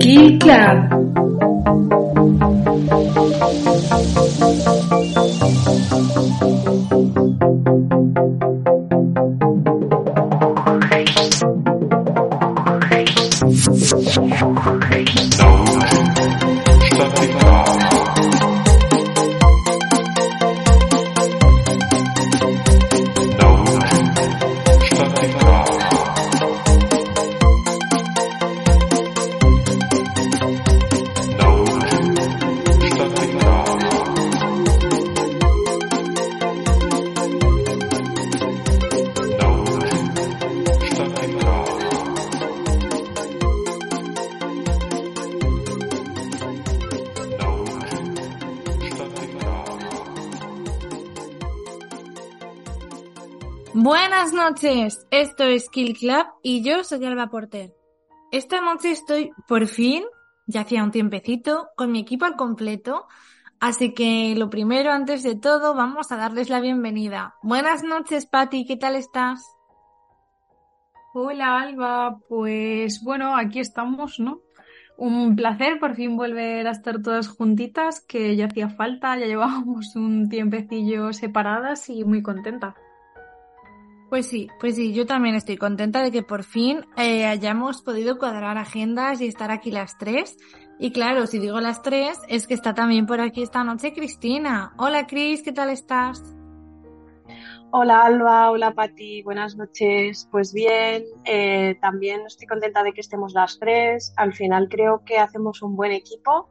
Key Club. Noches, esto es Kill Club y yo soy Alba Porter. Esta noche estoy por fin, ya hacía un tiempecito, con mi equipo al completo, así que lo primero, antes de todo, vamos a darles la bienvenida. Buenas noches, Patti, ¿qué tal estás? Hola, Alba, pues bueno, aquí estamos, ¿no? Un placer por fin volver a estar todas juntitas, que ya hacía falta, ya llevábamos un tiempecillo separadas y muy contenta. Pues sí, pues sí, yo también estoy contenta de que por fin eh, hayamos podido cuadrar agendas y estar aquí las tres. Y claro, si digo las tres, es que está también por aquí esta noche Cristina. Hola Cris, ¿qué tal estás? Hola Alba, hola Pati, buenas noches. Pues bien, eh, también estoy contenta de que estemos las tres. Al final creo que hacemos un buen equipo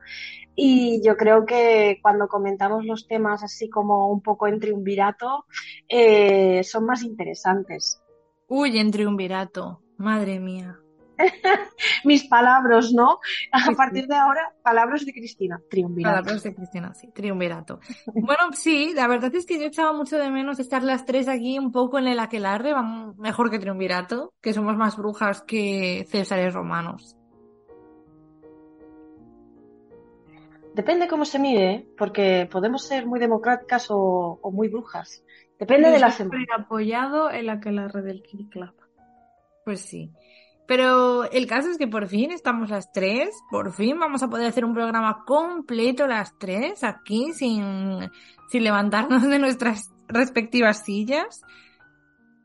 y yo creo que cuando comentamos los temas así como un poco en triunvirato, eh, son más interesantes. Uy, en triunvirato, madre mía. Mis palabras, ¿no? A partir de ahora, palabras de Cristina, triunvirato. Palabras de Cristina, sí, triunvirato. bueno, sí, la verdad es que yo echaba mucho de menos estar las tres aquí un poco en el aquelarre, mejor que triunvirato, que somos más brujas que césares romanos. Depende cómo se mire, porque podemos ser muy democráticas o, o muy brujas. Depende Yo de la semana. apoyado el aquelarre del Kill Club. Pues sí. Pero el caso es que por fin estamos las tres, por fin vamos a poder hacer un programa completo las tres aquí sin, sin levantarnos de nuestras respectivas sillas.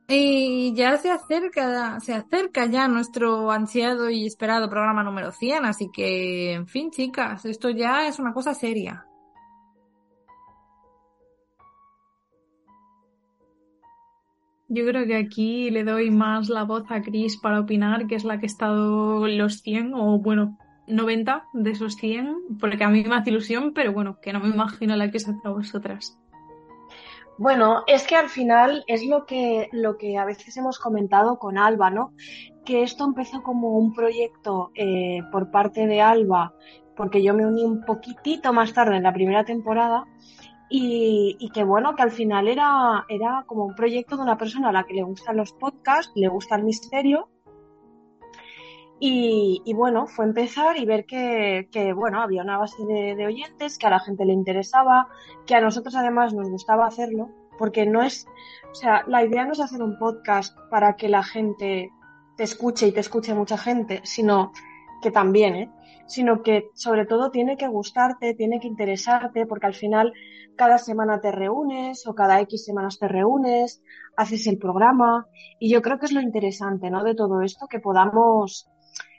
Y ya se acerca, se acerca ya nuestro ansiado y esperado programa número 100, así que, en fin, chicas, esto ya es una cosa seria. Yo creo que aquí le doy más la voz a Chris para opinar, que es la que ha estado los 100 o bueno, 90 de esos 100, porque a mí me hace ilusión, pero bueno, que no me imagino la que os hace a vosotras. Bueno, es que al final es lo que, lo que a veces hemos comentado con Alba, ¿no? Que esto empezó como un proyecto eh, por parte de Alba, porque yo me uní un poquitito más tarde en la primera temporada, y, y que bueno, que al final era, era como un proyecto de una persona a la que le gustan los podcasts, le gusta el misterio, y, y bueno, fue empezar y ver que, bueno, había una base de, de oyentes, que a la gente le interesaba, que a nosotros además nos gustaba hacerlo, porque no es, o sea, la idea no es hacer un podcast para que la gente te escuche y te escuche mucha gente, sino que también, ¿eh? sino que sobre todo tiene que gustarte, tiene que interesarte, porque al final cada semana te reúnes o cada X semanas te reúnes, haces el programa y yo creo que es lo interesante, ¿no? De todo esto, que podamos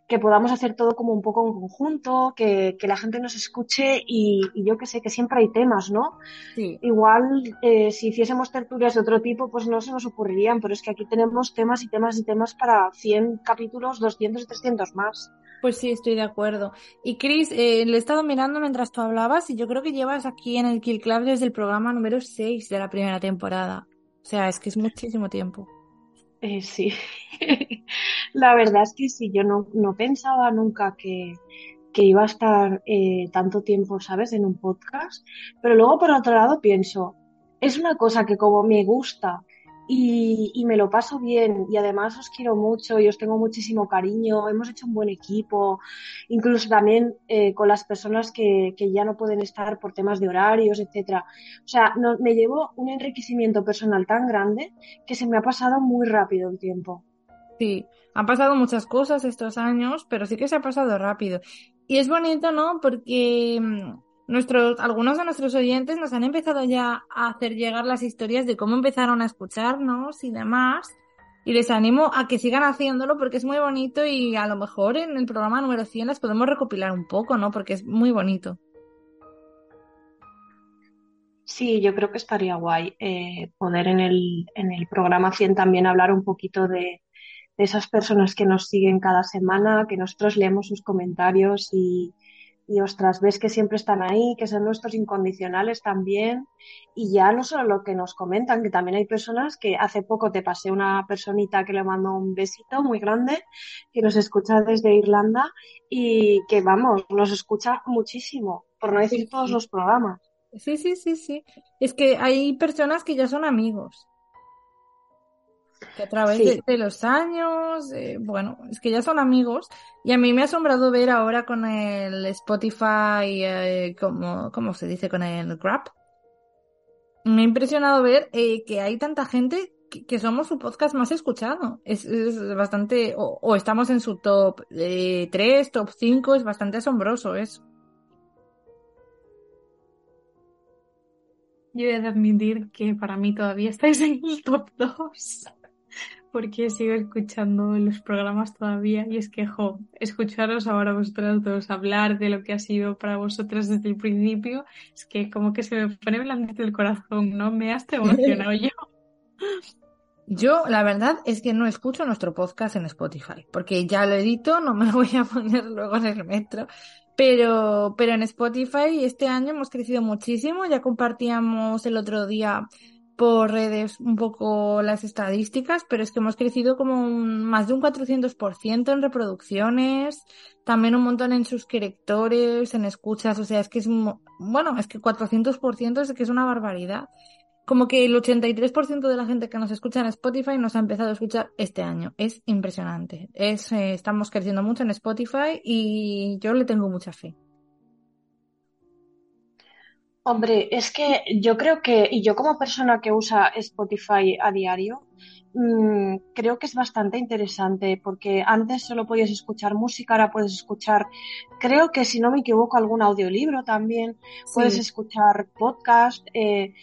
que podamos hacer todo como un poco en conjunto, que, que la gente nos escuche y, y yo que sé, que siempre hay temas, ¿no? Sí. Igual eh, si hiciésemos tertulias de otro tipo, pues no se nos ocurrirían, pero es que aquí tenemos temas y temas y temas para 100 capítulos, 200 y 300 más. Pues sí, estoy de acuerdo. Y Chris, eh, le he estado mirando mientras tú hablabas y yo creo que llevas aquí en el Kill Club desde el programa número 6 de la primera temporada. O sea, es que es muchísimo tiempo. Eh, sí, la verdad es que sí, yo no, no pensaba nunca que, que iba a estar eh, tanto tiempo, ¿sabes?, en un podcast. Pero luego, por otro lado, pienso, es una cosa que como me gusta y, me lo paso bien y además os quiero mucho y os tengo muchísimo cariño, hemos hecho un buen equipo, incluso también eh, con las personas que, que, ya no pueden estar por temas de horarios, etcétera. O sea, no, me llevo un enriquecimiento personal tan grande que se me ha pasado muy rápido el tiempo. Sí, han pasado muchas cosas estos años, pero sí que se ha pasado rápido. Y es bonito, ¿no? Porque mm, nuestros, algunos de nuestros oyentes nos han empezado ya a hacer llegar las historias de cómo empezaron a escucharnos y demás. Y les animo a que sigan haciéndolo porque es muy bonito y a lo mejor en el programa número 100 las podemos recopilar un poco, ¿no? Porque es muy bonito. Sí, yo creo que estaría guay eh, poder en el, en el programa 100 también hablar un poquito de, de esas personas que nos siguen cada semana, que nosotros leemos sus comentarios y, y ostras, ves que siempre están ahí, que son nuestros incondicionales también. Y ya no solo lo que nos comentan, que también hay personas que hace poco te pasé una personita que le mandó un besito muy grande, que nos escucha desde Irlanda y que vamos, nos escucha muchísimo, por no decir todos los programas. Sí, sí, sí, sí. Es que hay personas que ya son amigos que a través de, los años, eh, bueno, es que ya son amigos y a mí me ha asombrado ver ahora con el Spotify, eh, como, ¿cómo se dice? Con el Grab. Me ha impresionado ver eh, que hay tanta gente que, somos su podcast más escuchado. Es, bastante, o, estamos en su top 3, top 5, es bastante asombroso eso. Yo he de admitir que para mí todavía estáis en el top 2 porque sigo escuchando los programas todavía y es que, jo, escucharos ahora vosotras dos hablar de lo que ha sido para vosotras desde el principio, es que como que se me pone blandito el corazón, ¿no? Me has emocionado yo. Yo, la verdad es que no escucho nuestro podcast en Spotify, porque ya lo edito, no me lo voy a poner luego en el metro. Pero, pero en Spotify este año hemos crecido muchísimo. Ya compartíamos el otro día por redes un poco las estadísticas, pero es que hemos crecido como más de un 400% en reproducciones, también un montón en suscriptores, en escuchas, o sea, es que es, bueno, es que 400% es que es una barbaridad. Como que el 83% de la gente que nos escucha en Spotify nos ha empezado a escuchar este año. Es impresionante. Es, eh, estamos creciendo mucho en Spotify y yo le tengo mucha fe. Hombre, es que yo creo que, y yo como persona que usa Spotify a diario, mm, creo que es bastante interesante porque antes solo podías escuchar música, ahora puedes escuchar, creo que si no me equivoco, algún audiolibro también, puedes escuchar podcast. Eh,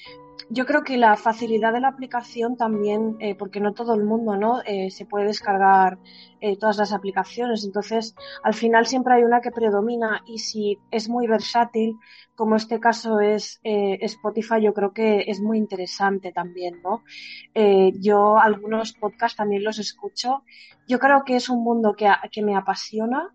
yo creo que la facilidad de la aplicación también, eh, porque no todo el mundo no eh, se puede descargar eh, todas las aplicaciones, entonces al final siempre hay una que predomina y si es muy versátil, como este caso es Spotify, yo creo que es muy interesante también, ¿no? yo algunos podcasts también los escucho. Yo creo que es un mundo que, que me apasiona.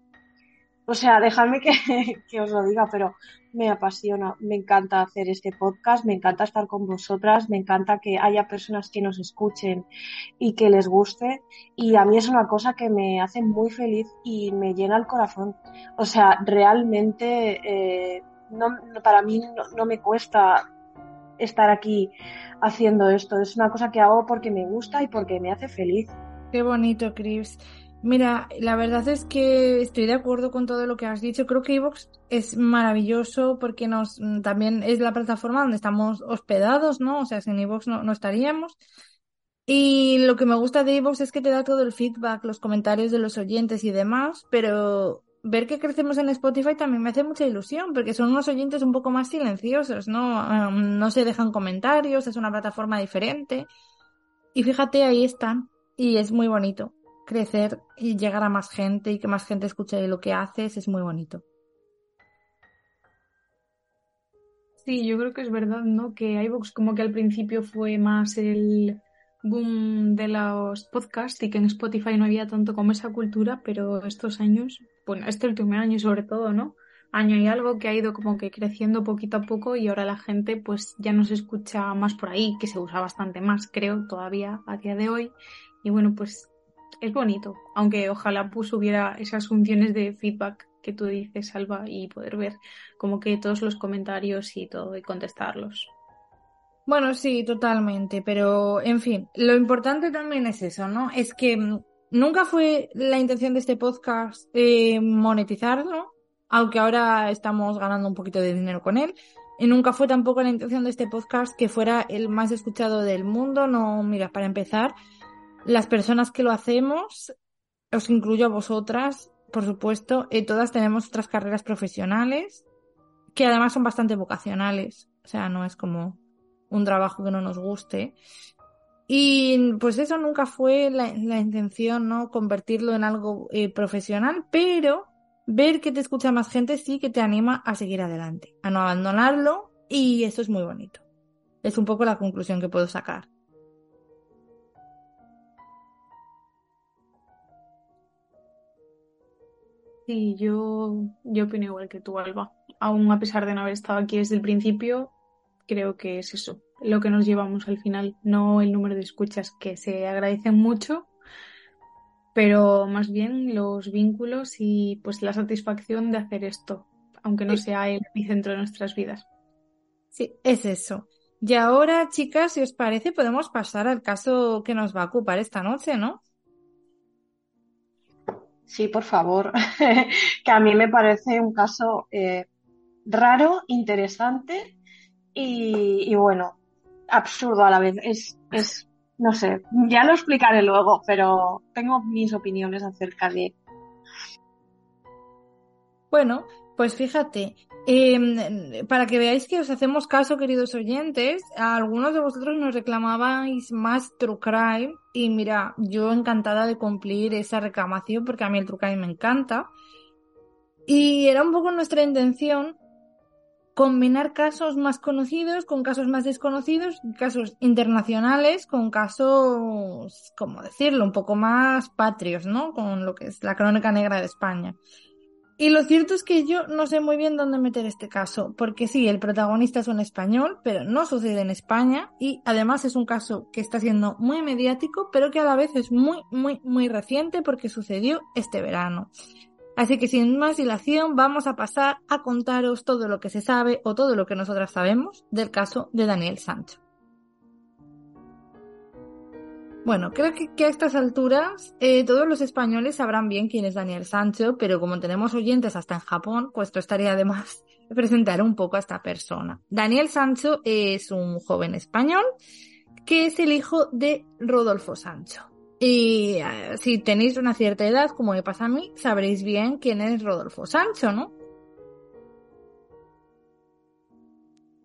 O sea, dejadme que, os lo diga, pero me apasiona, me encanta hacer este podcast, me encanta estar con vosotras, me encanta que haya personas que nos escuchen y que les guste y a mí es una cosa que me hace muy feliz y me llena el corazón. O sea, realmente eh, no, para mí no, me cuesta estar aquí haciendo esto, es una cosa que hago porque me gusta y porque me hace feliz. Qué bonito, Chris. Mira, la verdad es que estoy de acuerdo con todo lo que has dicho. Creo que Evox es maravilloso porque nos mm, también es la plataforma donde estamos hospedados, ¿no? O sea, sin Evox no, no estaríamos. Y lo que me gusta de Evox es que te da todo el feedback, los comentarios de los oyentes y demás, pero ver que crecemos en Spotify también me hace mucha ilusión porque son unos oyentes un poco más silenciosos, ¿no? Em, no se dejan comentarios, es una plataforma diferente. Y fíjate, ahí están. Y es muy bonito crecer y llegar a más gente y que más gente escuche lo que haces es muy bonito. Sí, yo creo que es verdad, ¿no? Que iVoox como que al principio fue más el boom de los podcasts y que en Spotify no había tanto como esa cultura, pero estos años, bueno, este último año sobre todo, ¿no? Año y algo que ha ido como que creciendo poquito a poco y ahora la gente pues ya no se escucha más por ahí, que se usa bastante más, creo, todavía a día de hoy. Y bueno, pues es bonito, aunque ojalá pues hubiera esas funciones de feedback que tú dices, Alba, y poder ver como que todos los comentarios y todo y contestarlos. Bueno, sí, totalmente, pero en fin, lo importante también es eso, ¿no? Es que mm, nunca fue la intención de este podcast eh, monetizarlo, aunque ahora estamos ganando un poquito de dinero con él. Y nunca fue tampoco la intención de este podcast que fuera el más escuchado del mundo. No, mira, para empezar, las personas que lo hacemos, os incluyo a vosotras, por supuesto, eh, todas tenemos otras carreras profesionales que además son bastante vocacionales. O sea, no es como un trabajo que no nos guste. Y pues eso nunca fue la, intención, ¿no? Convertirlo en algo eh, profesional, pero ver que te escucha más gente sí que te anima a seguir adelante, a no abandonarlo y eso es muy bonito. Es un poco la conclusión que puedo sacar. Sí, yo, yo opino igual que tú, Alba. Aún a pesar de no haber estado aquí desde el principio, creo que es eso, lo que nos llevamos al final, no el número de escuchas que se agradecen mucho, pero más bien los vínculos y pues la satisfacción de hacer esto, aunque no sea el epicentro de nuestras vidas. Sí, es eso. Y ahora, chicas, si os parece, podemos pasar al caso que nos va a ocupar esta noche, ¿no? Sí, por favor, que a mí me parece un caso eh, raro, interesante y, bueno, absurdo a la vez. Es, es, no sé, ya lo explicaré luego, pero tengo mis opiniones acerca de. Bueno, pues fíjate, em, para que veáis que os hacemos caso, queridos oyentes, algunos de vosotros nos reclamabais más True Crime y mira, yo encantada de cumplir esa reclamación porque a mí el True Crime me encanta. Y era un poco nuestra intención combinar casos más conocidos con casos más desconocidos, casos internacionales con casos, como decirlo, un poco más patrios, ¿no? Con lo que es la crónica negra de España. Y lo cierto es que yo no sé muy bien dónde meter este caso, porque sí, el protagonista es un español, pero no sucede en España y además es un caso que está siendo muy mediático, pero que a la vez es muy, muy, muy reciente porque sucedió este verano. Así que sin más dilación vamos a pasar a contaros todo lo que se sabe o todo lo que nosotras sabemos del caso de Daniel Sancho. Bueno, creo que, a estas alturas eh, todos los españoles sabrán bien quién es Daniel Sancho, pero como tenemos oyentes hasta en Japón, pues esto estaría de más presentar un poco a esta persona. Daniel Sancho es un joven español que es el hijo de Rodolfo Sancho. Y eh, si tenéis una cierta edad, como me pasa a mí, sabréis bien quién es Rodolfo Sancho, ¿no?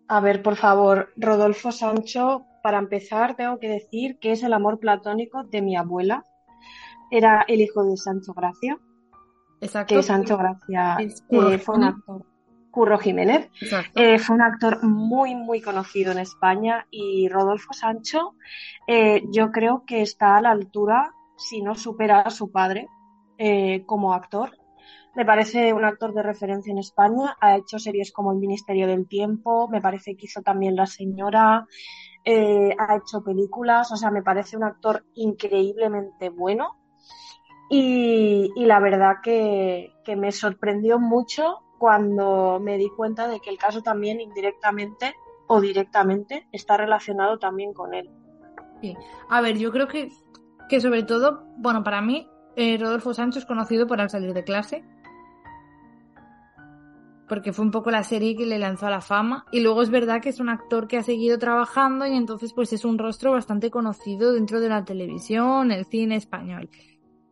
A ver, por favor, Rodolfo Sancho, para empezar, tengo que decir que es el amor platónico de mi abuela. Era el hijo de Sancho Gracia. Exacto. Que Sancho Gracia eh, fue un actor Curro Jiménez. Eh, fue un actor muy, muy conocido en España y Rodolfo Sancho eh, yo creo que está a la altura, si no supera a su padre eh, como actor. Me parece un actor de referencia en España. Ha hecho series como El Ministerio del Tiempo, me parece que hizo también La Señora, ha hecho películas, o sea, me parece un actor increíblemente bueno. Y, la verdad que, que me sorprendió mucho cuando me di cuenta de que el caso también indirectamente o directamente está relacionado también con él. Sí. A ver, yo creo que, que sobre todo, bueno, para mí, eh, Rodolfo Sancho es conocido por Al salir de clase. Porque fue un poco la serie que le lanzó a la fama. Y luego es verdad que es un actor que ha seguido trabajando y entonces pues es un rostro bastante conocido dentro de la televisión, el cine español.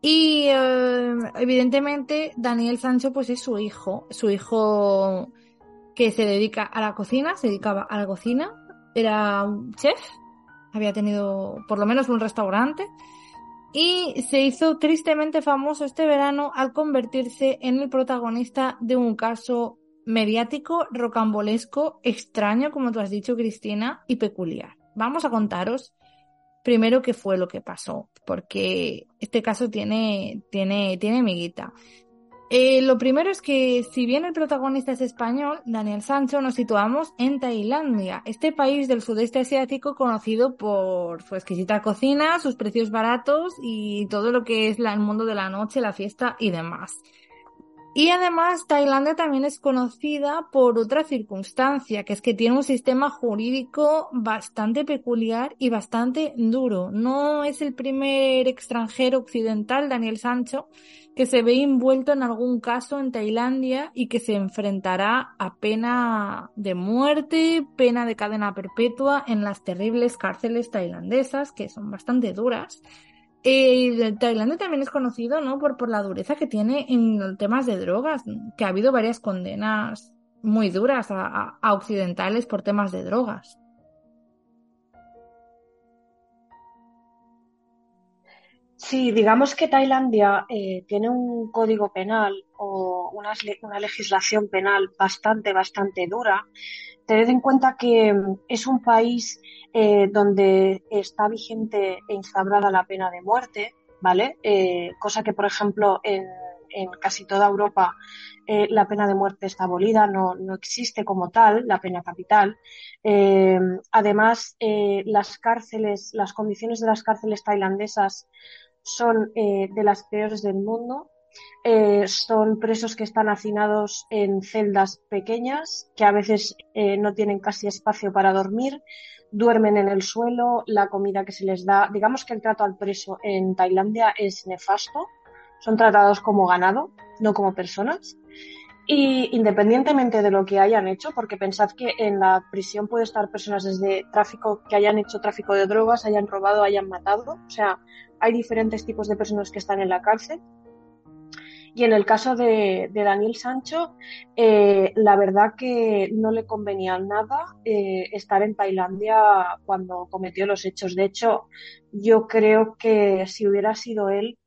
Y eh, evidentemente Daniel Sancho pues es su hijo, su hijo que se dedica a la cocina, se dedicaba a la cocina, era un chef, había tenido por lo menos un restaurante y se hizo tristemente famoso este verano al convertirse en el protagonista de un caso mediático, rocambolesco, extraño, como tú has dicho, Cristina, y peculiar. Vamos a contaros primero qué fue lo que pasó, porque este caso tiene, tiene, tiene miguita. Eh, lo primero es que, si bien el protagonista es español, Daniel Sancho, nos situamos en Tailandia, este país del sudeste asiático conocido por su exquisita cocina, sus precios baratos y todo lo que es el mundo de la noche, la fiesta y demás. Y además Tailandia también es conocida por otra circunstancia, que es que tiene un sistema jurídico bastante peculiar y bastante duro. No es el primer extranjero occidental, Daniel Sancho, que se ve envuelto en algún caso en Tailandia y que se enfrentará a pena de muerte, pena de cadena perpetua en las terribles cárceles tailandesas, que son bastante duras. Eh, Tailandia también es conocido, ¿no? Por, por la dureza que tiene en temas de drogas, que ha habido varias condenas muy duras a, a occidentales por temas de drogas. Sí, digamos que Tailandia eh, tiene un código penal o una, una, legislación penal bastante, bastante dura. Tened en cuenta que mm, es un país eh, donde está vigente e instaurada la pena de muerte, ¿vale? Eh, cosa que, por ejemplo, en, casi toda Europa eh, la pena de muerte está abolida, no, no, existe como tal la pena capital. Además, las cárceles, las condiciones de las cárceles tailandesas son de las peores del mundo. Son presos que están hacinados en celdas pequeñas, que a veces no tienen casi espacio para dormir, duermen en el suelo, la comida que se les da, digamos que el trato al preso en Tailandia es nefasto, son tratados como ganado, no como personas. Y independientemente de lo que hayan hecho, porque pensad que en la prisión puede estar personas desde tráfico que hayan hecho tráfico de drogas, hayan robado, hayan matado, o sea, hay diferentes tipos de personas que están en la cárcel. Y en el caso de, de Daniel Sancho, eh, la verdad que no le convenía nada eh, estar en Tailandia cuando cometió los hechos. De hecho, yo creo que si hubiera sido él,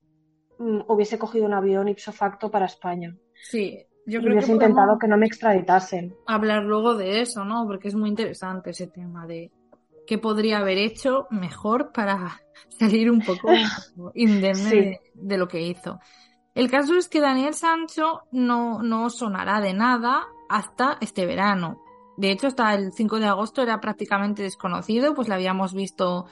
mm, hubiese cogido un avión ipso facto para España. Sí, yo y creo hubiese que intentado que no me extraditasen. hablar luego de eso, ¿no? Porque es muy interesante ese tema de qué podría haber hecho mejor para salir un poco indemne Sí. de, de lo que hizo. El caso es que Daniel Sancho no, no sonará de nada hasta este verano. De hecho, hasta el 5 de agosto era prácticamente desconocido, pues lo habíamos visto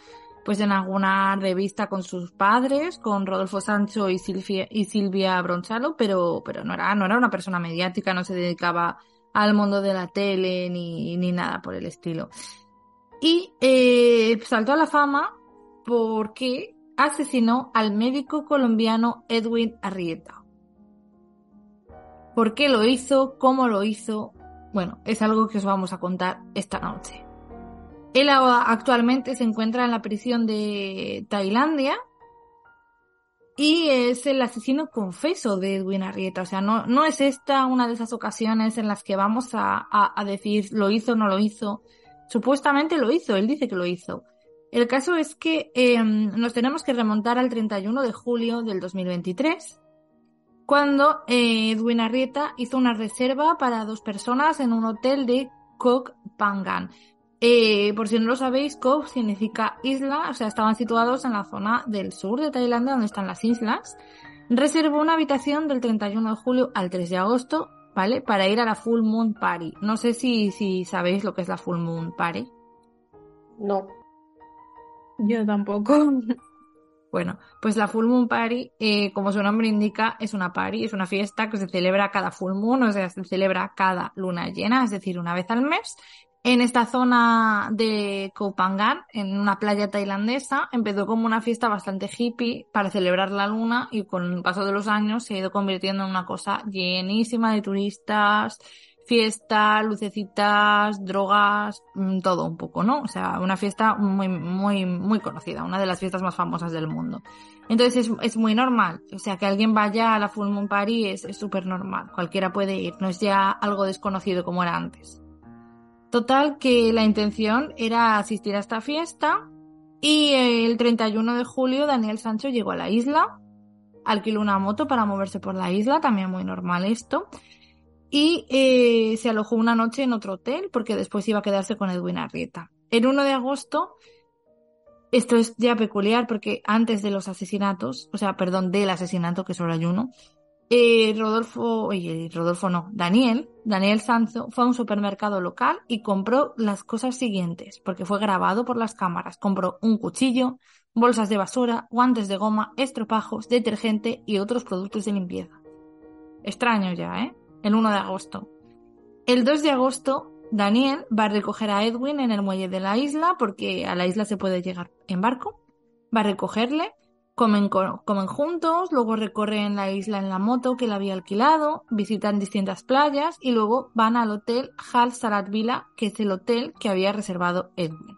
pues en alguna revista con sus padres, con Rodolfo Sancho y Silvia, y Silvia Bronchalo, pero, pero no era, no era una persona mediática, no se dedicaba al mundo de la tele ni, ni nada por el estilo. Y eh, saltó a la fama porque asesinó al médico colombiano Edwin Arrieta. ¿Por qué lo hizo? ¿Cómo lo hizo? Bueno, es algo que os vamos a contar esta noche. Él actualmente se encuentra en la prisión de Tailandia y es el asesino confeso de Edwin Arrieta. O sea, no, no es esta una de esas ocasiones en las que vamos a, a, a decir lo hizo o no lo hizo. Supuestamente lo hizo, él dice que lo hizo. El caso es que eh, nos tenemos que remontar al 31 de julio del 2023, cuando eh, Edwin Arrieta hizo una reserva para dos personas en un hotel de Koh Phangan. Eh, por si no lo sabéis, Koh significa isla, o sea, estaban situados en la zona del sur de Tailandia, donde están las islas. Reservó una habitación del 31 de julio al 3 de agosto, ¿vale? Para ir a la Full Moon Party. No sé si, si sabéis lo que es la Full Moon Party. No. Yo tampoco. Bueno, pues la Full Moon Party, eh, como su nombre indica, es una party, es una fiesta que se celebra cada full moon, o sea, se celebra cada luna llena, es decir, una vez al mes. En esta zona de Koh Phangan, en una playa tailandesa, empezó como una fiesta bastante hippie para celebrar la luna y con el paso de los años se ha ido convirtiendo en una cosa llenísima de turistas, fiesta, lucecitas, drogas, mm, todo un poco, ¿no? O sea, una fiesta muy, muy, muy conocida, una de las fiestas más famosas del mundo. Entonces es, muy normal, o sea, que alguien vaya a la Full Moon Party es súper normal, cualquiera puede ir, no es ya algo desconocido como era antes. Total, que la intención era asistir a esta fiesta y el 31 de julio Daniel Sancho llegó a la isla, alquiló una moto para moverse por la isla, también muy normal esto, y eh, se alojó una noche en otro hotel porque después iba a quedarse con Edwin Arrieta. El 1 de agosto, esto es ya peculiar porque antes de los asesinatos, o sea, perdón, del asesinato, que solo hay uno, eh, Rodolfo, oye, Rodolfo no, Daniel, Daniel Sanzo fue a un supermercado local y compró las cosas siguientes, porque fue grabado por las cámaras. Compró un cuchillo, bolsas de basura, guantes de goma, estropajos, detergente y otros productos de limpieza. Extraño ya, ¿eh? El 1 de agosto. El 2 de agosto, Daniel va a recoger a Edwin en el muelle de la isla, porque a la isla se puede llegar en barco. Va a recogerle, comen, co- comen juntos, luego recorren la isla en la moto que le había alquilado, visitan distintas playas y luego van al hotel Hal Sarat Villa, que es el hotel que había reservado Edwin.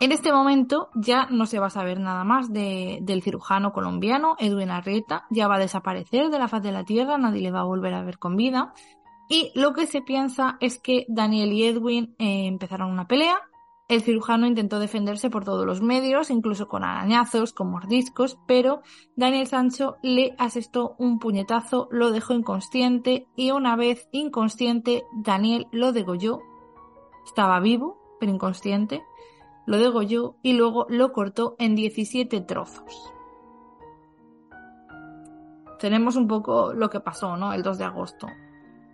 En este momento ya no se va a saber nada más de- del cirujano colombiano Edwin Arrieta, ya va a desaparecer de la faz de la Tierra, nadie le va a volver a ver con vida. Y lo que se piensa es que Daniel y Edwin eh, empezaron una pelea. El cirujano intentó defenderse por todos los medios, incluso con arañazos, con mordiscos, pero Daniel Sancho le asestó un puñetazo, lo dejó inconsciente y una vez inconsciente, Daniel lo degolló. Estaba vivo, pero inconsciente lo degolló y luego lo cortó en 17 trozos. Tenemos un poco lo que pasó, ¿no? El 2 de agosto.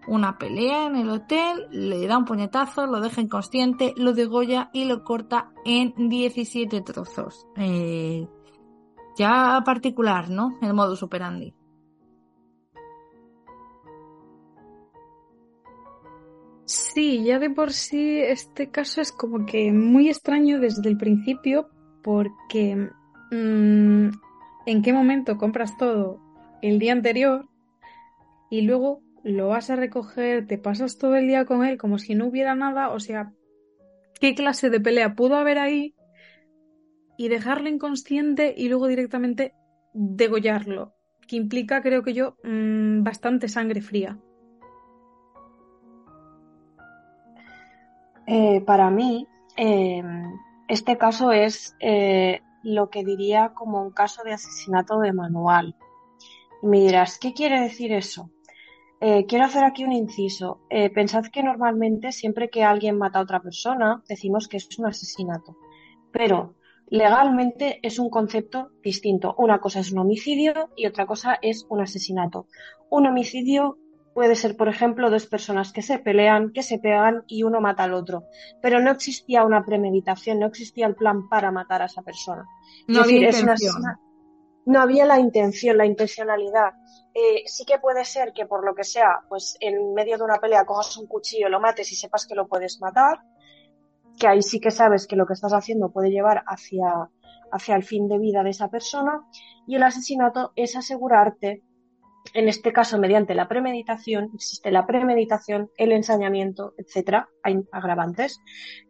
Una pelea en el hotel, le da un puñetazo, lo deja inconsciente, lo degolla y lo corta en 17 trozos. Eh, ya particular, ¿no? El modus operandi. Sí, ya de por sí este caso es como que muy extraño desde el principio porque mm, en qué momento compras todo el día anterior y luego lo vas a recoger, te pasas todo el día con él como si no hubiera nada, o sea, ¿qué clase de pelea pudo haber ahí? Y dejarlo inconsciente y luego directamente degollarlo, que implica, creo que yo, mm, bastante sangre fría. Eh, para mí, eh, este caso es eh, lo que diría como un caso de asesinato de manual. Y me dirás, ¿qué quiere decir eso? Eh, quiero hacer aquí un inciso. Pensad que normalmente siempre que alguien mata a otra persona decimos que es un asesinato, pero legalmente es un concepto distinto. Una cosa es un homicidio y otra cosa es un asesinato. Un homicidio puede ser, por ejemplo, dos personas que se pelean, que se pegan y uno mata al otro, pero no existía una premeditación, no existía el plan para matar a esa persona. Es No había decir, es una intención. no había la intención, la intencionalidad. Eh, sí que puede ser que por lo que sea, pues en medio de una pelea cojas un cuchillo, lo mates y sepas que lo puedes matar, que ahí sí que sabes que lo que estás haciendo puede llevar hacia, hacia el fin de vida de esa persona. Y el asesinato es asegurarte, en este caso mediante la premeditación, existe la premeditación, el ensañamiento, etcétera, hay agravantes,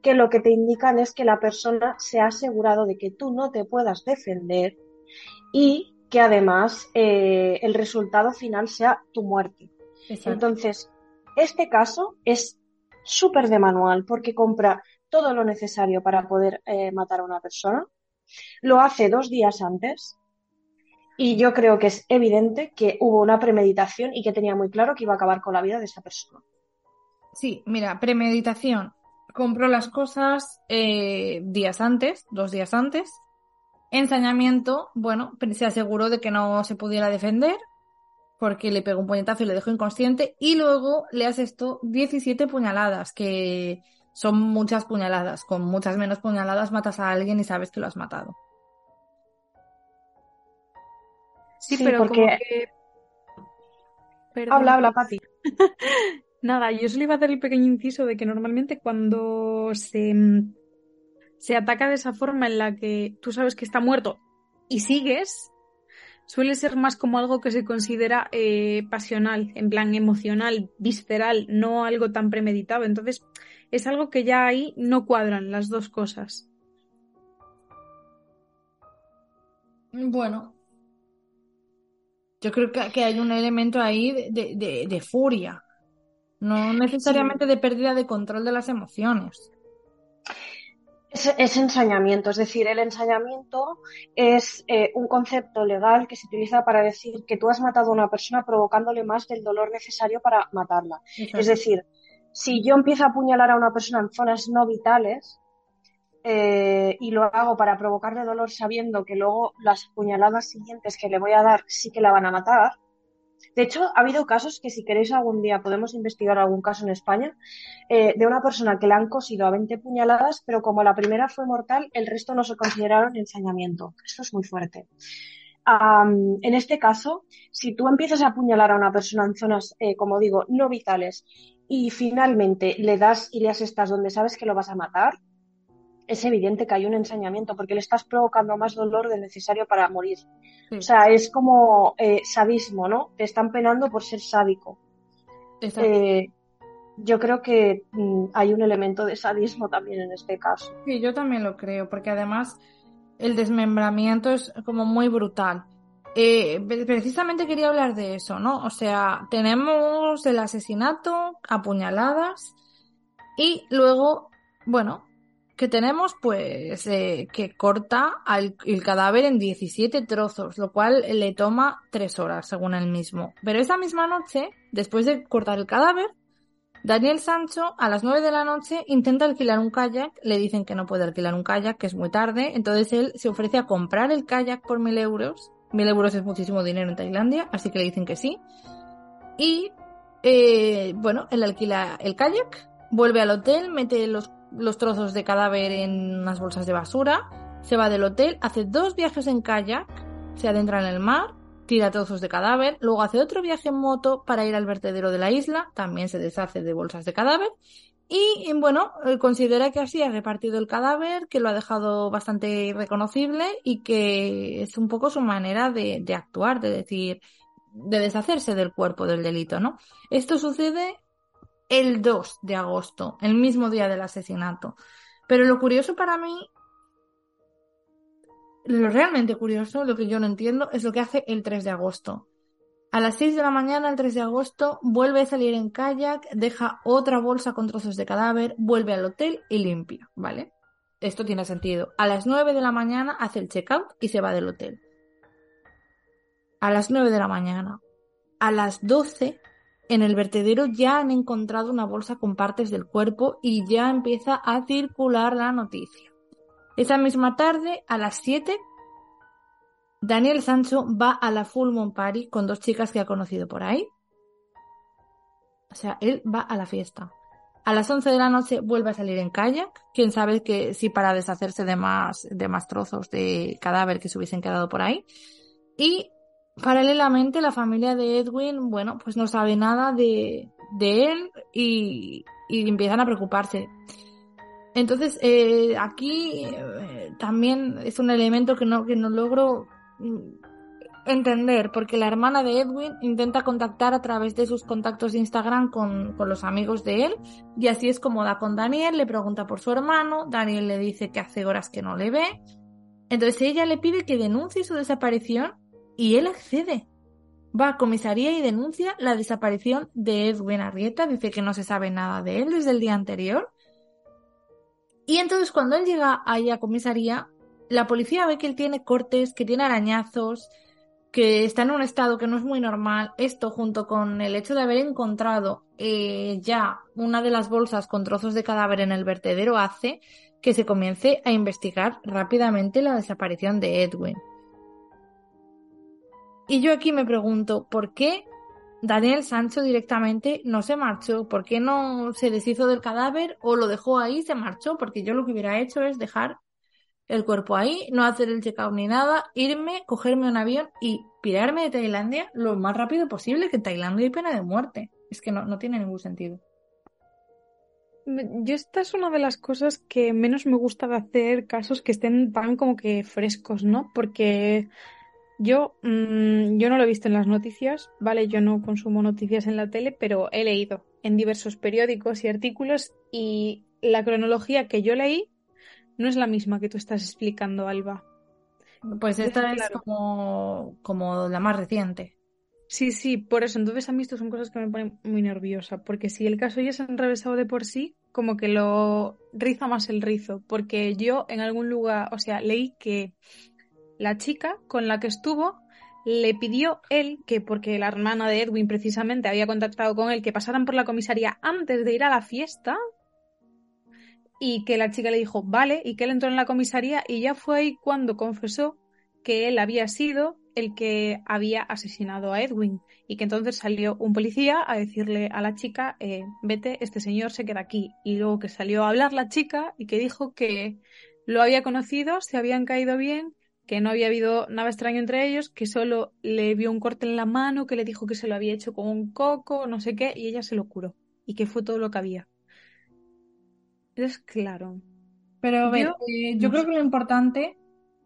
que lo que te indican es que la persona se ha asegurado de que tú no te puedas defender y que además eh, el resultado final sea tu muerte. Entonces, este caso es súper de manual porque compra todo lo necesario para poder eh, matar a una persona. Lo hace dos días antes y yo creo que es evidente que hubo una premeditación y que tenía muy claro que iba a acabar con la vida de esa persona. Sí, mira, premeditación. Compró las cosas eh, días antes, dos días antes. Ensañamiento, bueno, se aseguró de que no se pudiera defender porque le pegó un puñetazo y le dejó inconsciente y luego le asestó 17 puñaladas, que son muchas puñaladas. Con muchas menos puñaladas matas a alguien y sabes que lo has matado. Sí, Sí, pero porque- como que... Perdón. Habla, habla, Pati. Nada, yo solo iba a hacer el pequeño inciso de que normalmente cuando se, se ataca de esa forma en la que tú sabes que está muerto y sigues, suele ser más como algo que se considera eh, pasional, en plan emocional, visceral, no algo tan premeditado. Entonces, es algo que ya ahí no cuadran las dos cosas. Bueno. Yo creo que, que hay un elemento ahí de, de- de- de furia. No necesariamente de pérdida de control de las emociones. Es, es ensañamiento, es decir, el ensañamiento es eh, un concepto legal que se utiliza para decir que tú has matado a una persona provocándole más del dolor necesario para matarla. Es decir, si yo empiezo a apuñalar a una persona en zonas no vitales eh, y lo hago para provocarle dolor sabiendo que luego las puñaladas siguientes que le voy a dar sí que la van a matar. De hecho, ha habido casos que si queréis algún día podemos investigar algún caso en España eh, de una persona que le han cosido a 20 puñaladas, pero como la primera fue mortal, el resto no se consideraron ensañamiento. Esto es muy fuerte. en este caso, si tú empiezas a apuñalar a una persona en zonas, eh, como digo, no vitales y finalmente le das y le asestas donde sabes que lo vas a matar, es evidente que hay un ensañamiento porque le estás provocando más dolor del necesario para morir. Sí. O sea, es como eh, sadismo, ¿no? Te están penando por ser sádico. Eh, yo creo que mm, hay un elemento de sadismo también en este caso. Sí, yo también lo creo, porque además el desmembramiento es como muy brutal. Eh, pre- precisamente quería hablar de eso, ¿no? O sea, tenemos el asesinato, apuñaladas, y luego, bueno, que tenemos pues eh, que corta el cadáver en 17 trozos, lo cual le toma 3 horas, según él mismo. Pero esa misma noche, después de cortar el cadáver, Daniel Sancho a las 9 de la noche intenta alquilar un kayak, le dicen que no puede alquilar un kayak, que es muy tarde, entonces él se ofrece a comprar el kayak por 1000 euros. 1000 euros es muchísimo dinero en Tailandia, así que le dicen que sí. Y eh, bueno, él alquila el kayak, vuelve al hotel, mete los, los trozos de cadáver en unas bolsas de basura, se va del hotel, hace dos viajes en kayak, se adentra en el mar, tira trozos de cadáver, luego hace otro viaje en moto para ir al vertedero de la isla, también se deshace de bolsas de cadáver y bueno, eh, considera que así ha repartido el cadáver, que lo ha dejado bastante reconocible y que es un poco su manera de, de actuar, de decir, de deshacerse del cuerpo del delito, ¿no? Esto sucede el 2 de agosto, el mismo día del asesinato. Pero lo curioso para mí, lo realmente curioso, lo que yo no entiendo, es lo que hace el 3 de agosto. A las 6 de la mañana, el 3 de agosto, vuelve a salir en kayak, deja otra bolsa con trozos de cadáver, vuelve al hotel y limpia, ¿vale? Esto tiene sentido. A las 9 de la mañana hace el checkout y se va del hotel. A las 9 de la mañana. A las 12, en el vertedero ya han encontrado una bolsa con partes del cuerpo y ya empieza a circular la noticia. Esa misma tarde, a las 7, Daniel Sancho va a la Full Moon Party con dos chicas que ha conocido por ahí. O sea, él va a la fiesta. A las 11 de la noche vuelve a salir en kayak. Quién sabe sí para deshacerse de más, de más trozos de cadáver que se hubiesen quedado por ahí. Y paralelamente la familia de Edwin, bueno, pues no sabe nada de, de él y, y empiezan a preocuparse. Entonces, eh, aquí eh, también es un elemento que no, que no logro mm, entender, porque la hermana de Edwin intenta contactar a través de sus contactos de Instagram con, con los amigos de él, y así es como da con Daniel, le pregunta por su hermano, Daniel le dice que hace horas que no le ve, entonces ella le pide que denuncie su desaparición y él accede. Va a comisaría y denuncia la desaparición de Edwin Arrieta, dice que no se sabe nada de él desde el día anterior. Y entonces cuando él llega ahí a comisaría, la policía ve que él tiene cortes, que tiene arañazos, que está en un estado que no es muy normal. Esto junto con el hecho de haber encontrado eh, ya una de las bolsas con trozos de cadáver en el vertedero hace que se comience a investigar rápidamente la desaparición de Edwin. Y yo aquí me pregunto, ¿por qué Daniel Sancho directamente no se marchó? ¿Por qué no se deshizo del cadáver o lo dejó ahí y se marchó? Porque yo lo que hubiera hecho es dejar el cuerpo ahí, no hacer el check-out ni nada, irme, cogerme un avión y pirarme de Tailandia lo más rápido posible, que en Tailandia hay pena de muerte. Es que no, no tiene ningún sentido. Yo esta es una de las cosas que menos me gusta de hacer casos que estén tan como que frescos, ¿no? Porque yo, mm, yo no lo he visto en las noticias, ¿vale? Yo no consumo noticias en la tele, pero he leído en diversos periódicos y artículos y la cronología que yo leí no es la misma que tú estás explicando, Alba. Pues esta Claro. es como, como la más reciente. Sí, sí, por eso. Entonces a mí esto son cosas que me ponen muy nerviosa, porque si el caso ya es enrevesado de por sí, como que lo riza más el rizo, porque yo en algún lugar, o sea, leí que la chica con la que estuvo le pidió él que, porque la hermana de Edwin precisamente había contactado con él, que pasaran por la comisaría antes de ir a la fiesta y que la chica le dijo vale y que él entró en la comisaría y ya fue ahí cuando confesó que él había sido el que había asesinado a Edwin y que entonces salió un policía a decirle a la chica eh, vete, este señor se queda aquí y luego que salió a hablar la chica y que dijo que lo había conocido, se habían caído bien, que no había habido nada extraño entre ellos, que solo le vio un corte en la mano, que le dijo que se lo había hecho con un coco, no sé qué, y ella se lo curó. Y que fue todo lo que había. Entonces, claro. Pero a ver, Yo- eh, yo no creo sé. que lo importante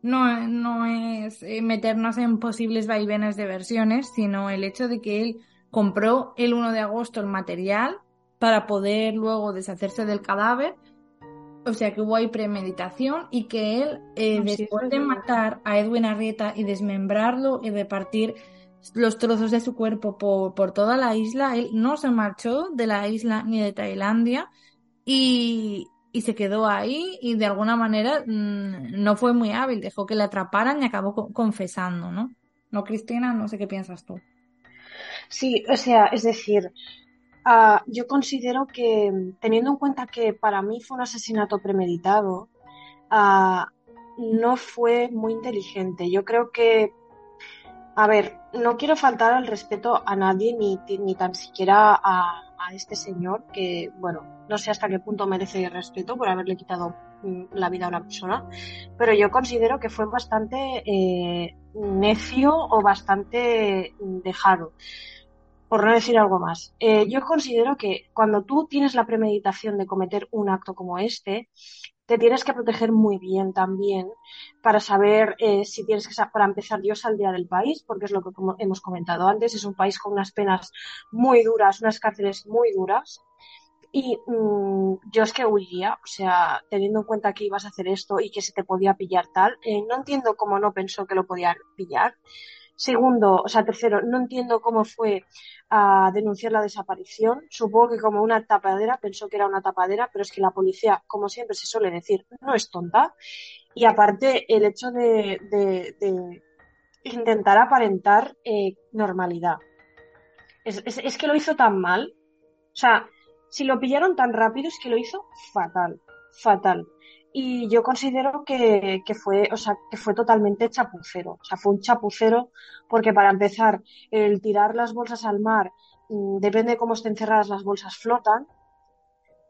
no, no es eh, meternos en posibles vaivenes de versiones, sino el hecho de que él compró el 1 de agosto el material para poder luego deshacerse del cadáver. O sea que hubo ahí premeditación y que él, eh, No, sí, después de matar a Edwin Arrieta y desmembrarlo y repartir los trozos de su cuerpo por, por toda la isla, él no se marchó de la isla ni de Tailandia y, y se quedó ahí y de alguna manera mm, no fue muy hábil, dejó que le atraparan y acabó co- confesando, ¿no? No, Cristina, no sé qué piensas tú. Sí, o sea, es decir, ah, yo considero que teniendo en cuenta que para mí fue un asesinato premeditado, ah, no fue muy inteligente. Yo creo que, a ver, no quiero faltar al respeto a nadie, ni, ni tan siquiera a, a este señor, que, bueno, no sé hasta qué punto merece respeto por haberle quitado mm, la vida a una persona, pero yo considero que fue bastante eh, necio o bastante mm, dejado por no decir algo más. Eh, yo considero que cuando tú tienes la premeditación de cometer un acto como este, te tienes que proteger muy bien también para saber eh, si tienes que, para empezar, yo saldría del país, porque es lo que como hemos comentado antes, es un país con unas penas muy duras, unas cárceles muy duras. Y mm, yo es que huiría, o sea, teniendo en cuenta que ibas a hacer esto y que se te podía pillar tal, eh, no entiendo cómo no pensó que lo podía pillar. Segundo, o sea, tercero, no entiendo cómo fue a denunciar la desaparición. Supongo que como una tapadera, pensó que era una tapadera, pero es que la policía, como siempre se suele decir, no es tonta. Y aparte, el hecho de, intentar aparentar eh, normalidad. Es- es que lo hizo tan mal. O sea, si lo pillaron tan rápido, es que lo hizo fatal, fatal. Y yo considero que, que fue, o sea, que fue totalmente chapucero. O sea, fue un chapucero porque para empezar, el tirar las bolsas al mar, mm, depende de cómo estén cerradas las bolsas, flotan.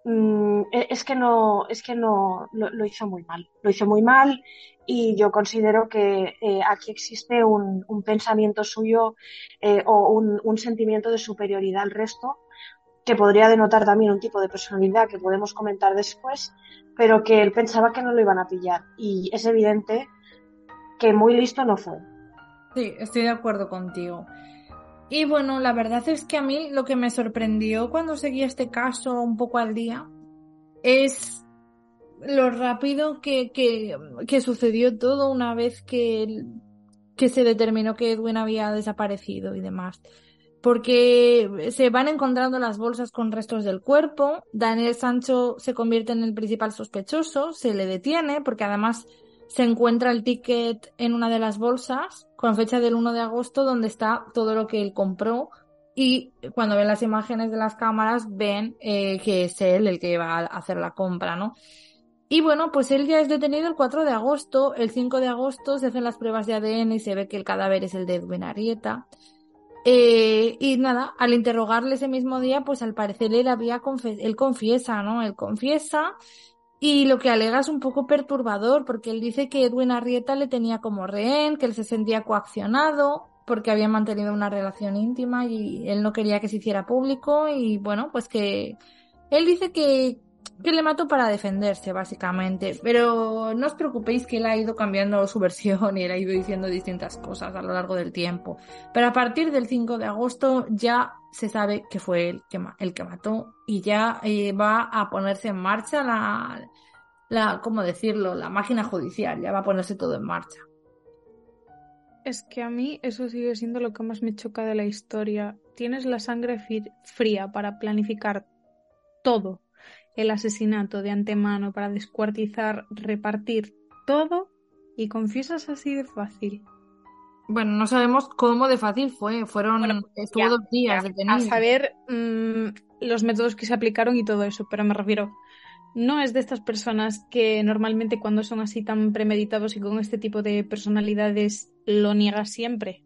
Mm, e- es que no, es que no, lo, hizo muy mal. Lo hizo muy mal y yo considero que eh, aquí existe un, un pensamiento suyo eh, o un, un sentimiento de superioridad al resto que podría denotar también un tipo de personalidad que podemos comentar después, pero que él pensaba que no lo iban a pillar. Y es evidente que muy listo no fue. Sí, estoy de acuerdo contigo. Y bueno, la verdad es que a mí lo que me sorprendió cuando seguí este caso un poco al día es lo rápido que, que, que sucedió todo una vez que, que se determinó que Edwin había desaparecido y demás. Porque se van encontrando las bolsas con restos del cuerpo, Daniel Sancho se convierte en el principal sospechoso, se le detiene porque además se encuentra el ticket en una de las bolsas con fecha del 1 de agosto donde está todo lo que él compró y cuando ven las imágenes de las cámaras ven eh, que es él el que va a hacer la compra, ¿no? Y bueno, pues él ya es detenido el 4 de agosto, el 5 de agosto se hacen las pruebas de ADN y se ve que el cadáver es el de Edwin Arrieta. Eh, y nada, al interrogarle ese mismo día, pues al parecer él había confe- él confiesa, ¿no? Él confiesa y lo que alega es un poco perturbador porque él dice que Edwin Arrieta le tenía como rehén, que él se sentía coaccionado porque habían mantenido una relación íntima y él no quería que se hiciera público y bueno, pues que él dice que, que le mató para defenderse básicamente, pero no os preocupéis que él ha ido cambiando su versión y él ha ido diciendo distintas cosas a lo largo del tiempo, pero a partir del 5 de agosto ya se sabe que fue él el que mató y ya eh, va a ponerse en marcha la, la, ¿cómo decirlo? La máquina judicial, ya va a ponerse todo en marcha. Es que a mí eso sigue siendo lo que más me choca de la historia. Tienes la sangre fría para planificar todo el asesinato de antemano, para descuartizar, repartir todo y confiesas así de fácil. Bueno, no sabemos cómo de fácil fue, fueron, Bueno, estuvo ya, dos días Ya, detenido. A saber mm, los métodos que se aplicaron y todo eso, pero me refiero, no es de estas personas que normalmente cuando son así tan premeditados y con este tipo de personalidades lo niega siempre.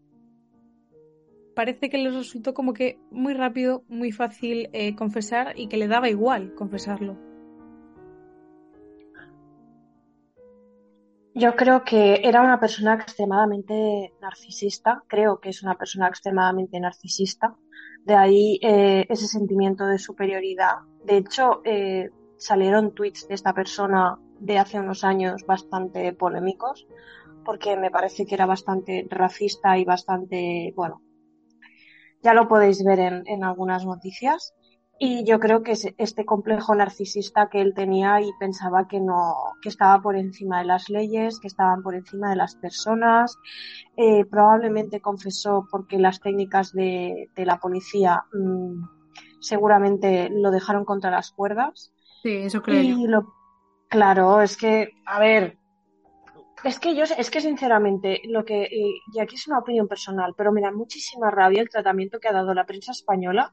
Parece que les resultó como que muy rápido, muy fácil eh, confesar y que le daba igual confesarlo. Yo creo que era una persona extremadamente narcisista, creo que es una persona extremadamente narcisista, de ahí eh, ese sentimiento de superioridad. De hecho, eh, salieron tweets de esta persona de hace unos años bastante polémicos, porque me parece que era bastante racista y bastante, bueno, ya lo podéis ver en, en algunas noticias. Y yo creo que es este complejo narcisista que él tenía y pensaba que no, que estaba por encima de las leyes, que estaban por encima de las personas. Eh, probablemente confesó porque las técnicas de, de la policía mmm, seguramente lo dejaron contra las cuerdas. Sí, eso creo y yo. Lo, claro, es que, a ver, es que yo, es que sinceramente, lo que, y, aquí es una opinión personal, pero me da muchísima rabia el tratamiento que ha dado la prensa española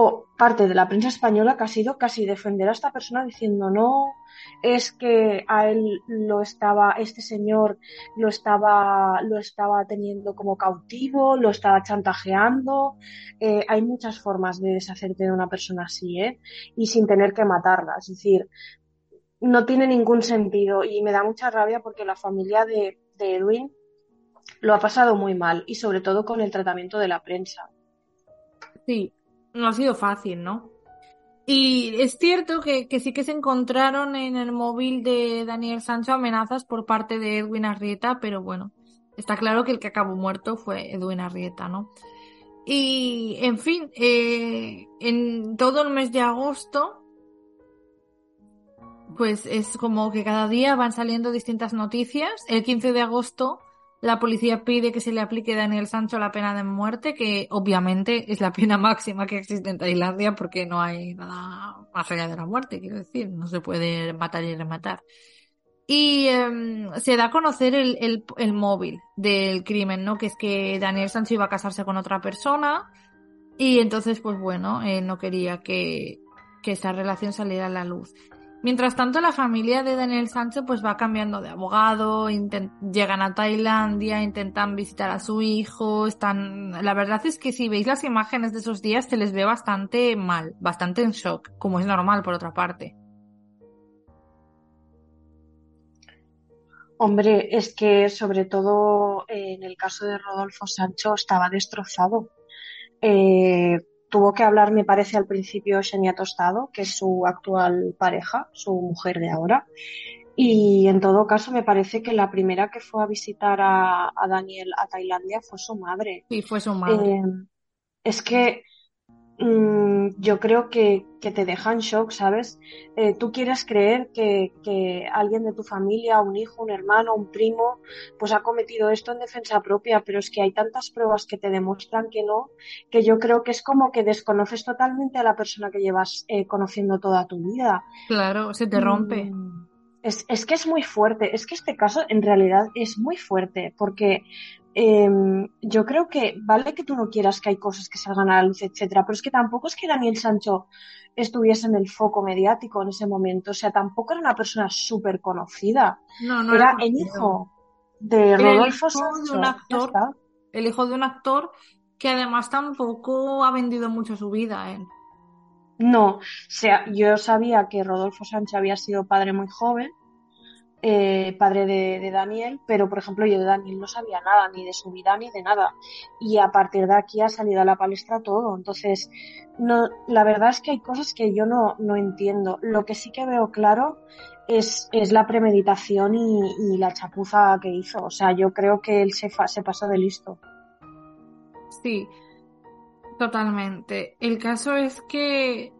o parte de la prensa española que ha sido casi defender a esta persona diciendo no, es que a él lo estaba, este señor lo estaba, lo estaba teniendo como cautivo, lo estaba chantajeando. Eh, hay muchas formas de deshacerte de una persona así, ¿eh? Y sin tener que matarla. Es decir, no tiene ningún sentido y me da mucha rabia porque la familia de, Edwin lo ha pasado muy mal y sobre todo con el tratamiento de la prensa. Sí, no ha sido fácil, ¿no? Y es cierto que, que, sí que se encontraron en el móvil de Daniel Sancho amenazas por parte de Edwin Arrieta, pero bueno, está claro que el que acabó muerto fue Edwin Arrieta, ¿no? Y, en fin, eh, en todo el mes de agosto, pues es como que cada día van saliendo distintas noticias. El 15 de agosto la policía pide que se le aplique a Daniel Sancho la pena de muerte, que obviamente es la pena máxima que existe en Tailandia porque no hay nada más allá de la muerte, quiero decir, no se puede matar y rematar. Y eh, se da a conocer el, móvil del crimen, ¿no? Que es que Daniel Sancho iba a casarse con otra persona y entonces, pues bueno, él no quería que, que esta relación saliera a la luz. Mientras tanto, la familia de Daniel Sancho pues va cambiando de abogado, llegan a Tailandia, intentan visitar a su hijo, están, la verdad es que si veis las imágenes de esos días se les ve bastante mal, bastante en shock, como es normal por otra parte. Hombre, es que sobre todo en el caso de Rodolfo Sancho estaba destrozado. Eh, tuvo que hablar, me parece, al principio Xenia Tostado, que es su actual pareja, su mujer de ahora. Y en todo caso, me parece que la primera que fue a visitar a, a Daniel a Tailandia fue su madre. Sí, fue su madre. Eh, es que mmm, yo creo que, que, te deja en shock, ¿sabes? Eh, tú quieres creer que, que, alguien de tu familia, un hijo, un hermano, un primo, pues ha cometido esto en defensa propia, pero es que hay tantas pruebas que te demuestran que no, que yo creo que es como que desconoces totalmente a la persona que llevas eh, conociendo toda tu vida. Claro, se te rompe. Mm, es, es que es muy fuerte, es que este caso en realidad es muy fuerte, porque eh, yo creo que vale que tú no quieras que hay cosas que salgan a la luz, etcétera, pero es que tampoco es que Daniel Sancho estuviese en el foco mediático en ese momento, o sea, tampoco era una persona súper conocida, no, no era, era el hijo de Rodolfo el hijo Sancho, de un actor, el hijo de un actor que además tampoco ha vendido mucho su vida, ¿eh? No, o sea, yo sabía que Rodolfo Sancho había sido padre muy joven, eh, padre de, de, Daniel, pero por ejemplo yo de Daniel no sabía nada, ni de su vida ni de nada. Y a partir de aquí ha salido a la palestra todo. Entonces, no, la verdad es que hay cosas que yo no, no entiendo. Lo que sí que veo claro es, es la premeditación y, y, la chapuza que hizo. O sea, yo creo que él se, se pasó de listo. Sí, totalmente. El caso es que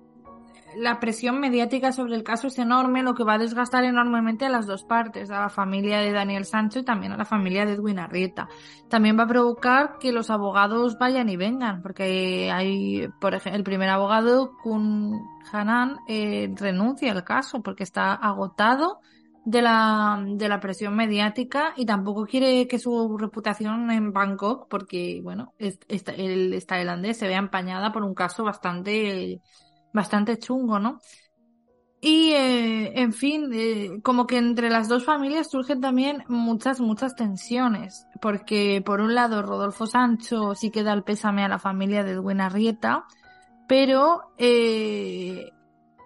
la presión mediática sobre el caso es enorme, lo que va a desgastar enormemente a las dos partes, a la familia de Daniel Sancho y también a la familia de Edwin Arrieta. También va a provocar que los abogados vayan y vengan, porque hay, por ejemplo, el primer abogado, Kun Hanan, eh, renuncia al caso porque está agotado de la, de la presión mediática y tampoco quiere que su reputación en Bangkok, porque, bueno, es, el tailandés se vea empañada por un caso bastante bastante chungo, ¿no? Y, eh, en fin, eh, como que entre las dos familias surgen también muchas, muchas tensiones, porque por un lado Rodolfo Sancho sí que da el pésame a la familia de Edwin Arrieta, pero eh,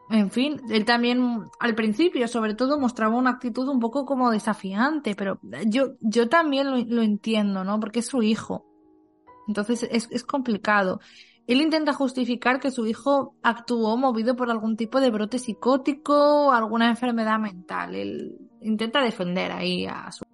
en fin, él también al principio, sobre todo, mostraba una actitud un poco como desafiante, pero yo, yo también lo, lo entiendo, ¿no? Porque es su hijo. Entonces es, es complicado. Él intenta justificar que su hijo actuó movido por algún tipo de brote psicótico o alguna enfermedad mental. Él intenta defender ahí a su.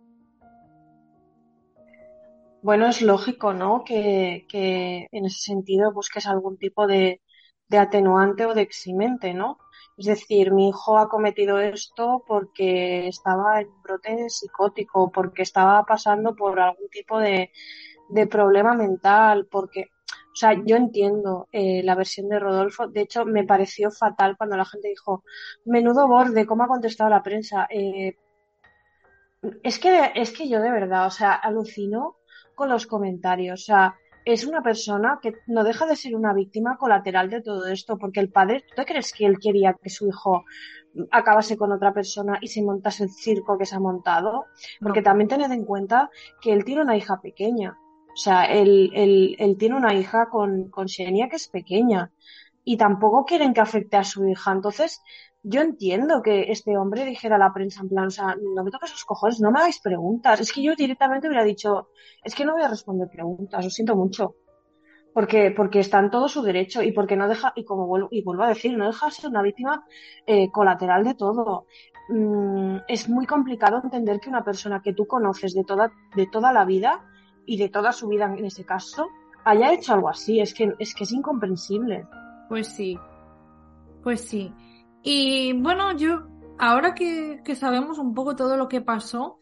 Bueno, es lógico, ¿no? Que, que en ese sentido busques algún tipo de, de atenuante o de eximente, ¿no? Es decir, mi hijo ha cometido esto porque estaba en brote psicótico, porque estaba pasando por algún tipo de, de problema mental, porque, sea, yo entiendo eh, la versión de Rodolfo, de hecho me pareció fatal cuando la gente dijo, menudo borde, ¿cómo ha contestado la prensa? Eh, es que, es que yo de verdad, o sea, alucino con los comentarios, o sea, es una persona que no deja de ser una víctima colateral de todo esto, porque el padre, ¿tú crees que él quería que su hijo acabase con otra persona y se montase el circo que se ha montado? Porque No. también tened en cuenta que él tiene una hija pequeña. O sea, él, él, él tiene una hija con, con Xenia que es pequeña y tampoco quieren que afecte a su hija. Entonces, yo entiendo que este hombre dijera a la prensa en plan, o sea, no me toques los cojones, no me hagáis preguntas. Es que yo directamente hubiera dicho, es que no voy a responder preguntas, lo siento mucho. Porque, porque está en todo su derecho y porque no deja, y como vuelvo, y vuelvo a decir, no deja de ser una víctima eh, colateral de todo. Mm, es muy complicado entender que una persona que tú conoces de toda, de toda la vida y de toda su vida en ese caso haya hecho algo así. Es que es, que es incomprensible. Pues sí. Pues sí. Y bueno, yo, ahora que, que sabemos un poco todo lo que pasó,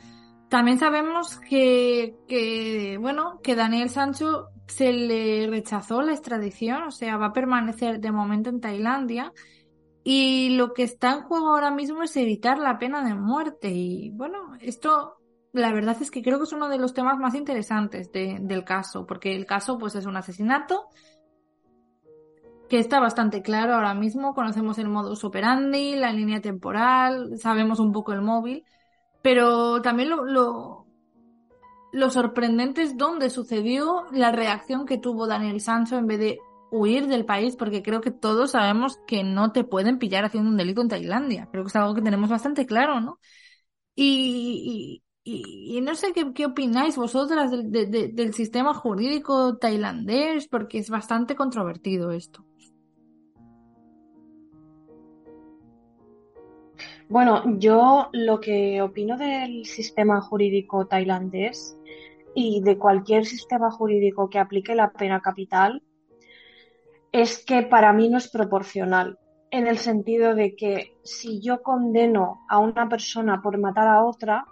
también sabemos que, que, bueno, que Daniel Sancho se le rechazó la extradición, o sea, va a permanecer de momento en Tailandia. Y lo que está en juego ahora mismo es evitar la pena de muerte. Y bueno, esto, la verdad es que creo que es uno de los temas más interesantes de- del caso, porque el caso, pues, es un asesinato que está bastante claro ahora mismo. Conocemos el modus operandi, la línea temporal, sabemos un poco el móvil, pero también lo, lo, sorprendente es dónde sucedió la reacción que tuvo Daniel Sancho en vez de huir del país, porque creo que todos sabemos que no te pueden pillar haciendo un delito en Tailandia. Creo que es algo que tenemos bastante claro, ¿no? Y, y- no sé qué, opináis vosotras del, de- de- del sistema jurídico tailandés, porque es bastante controvertido esto. Bueno, yo lo que opino del sistema jurídico tailandés y de cualquier sistema jurídico que aplique la pena capital es que para mí no es proporcional, en el sentido de que si yo condeno a una persona por matar a otra,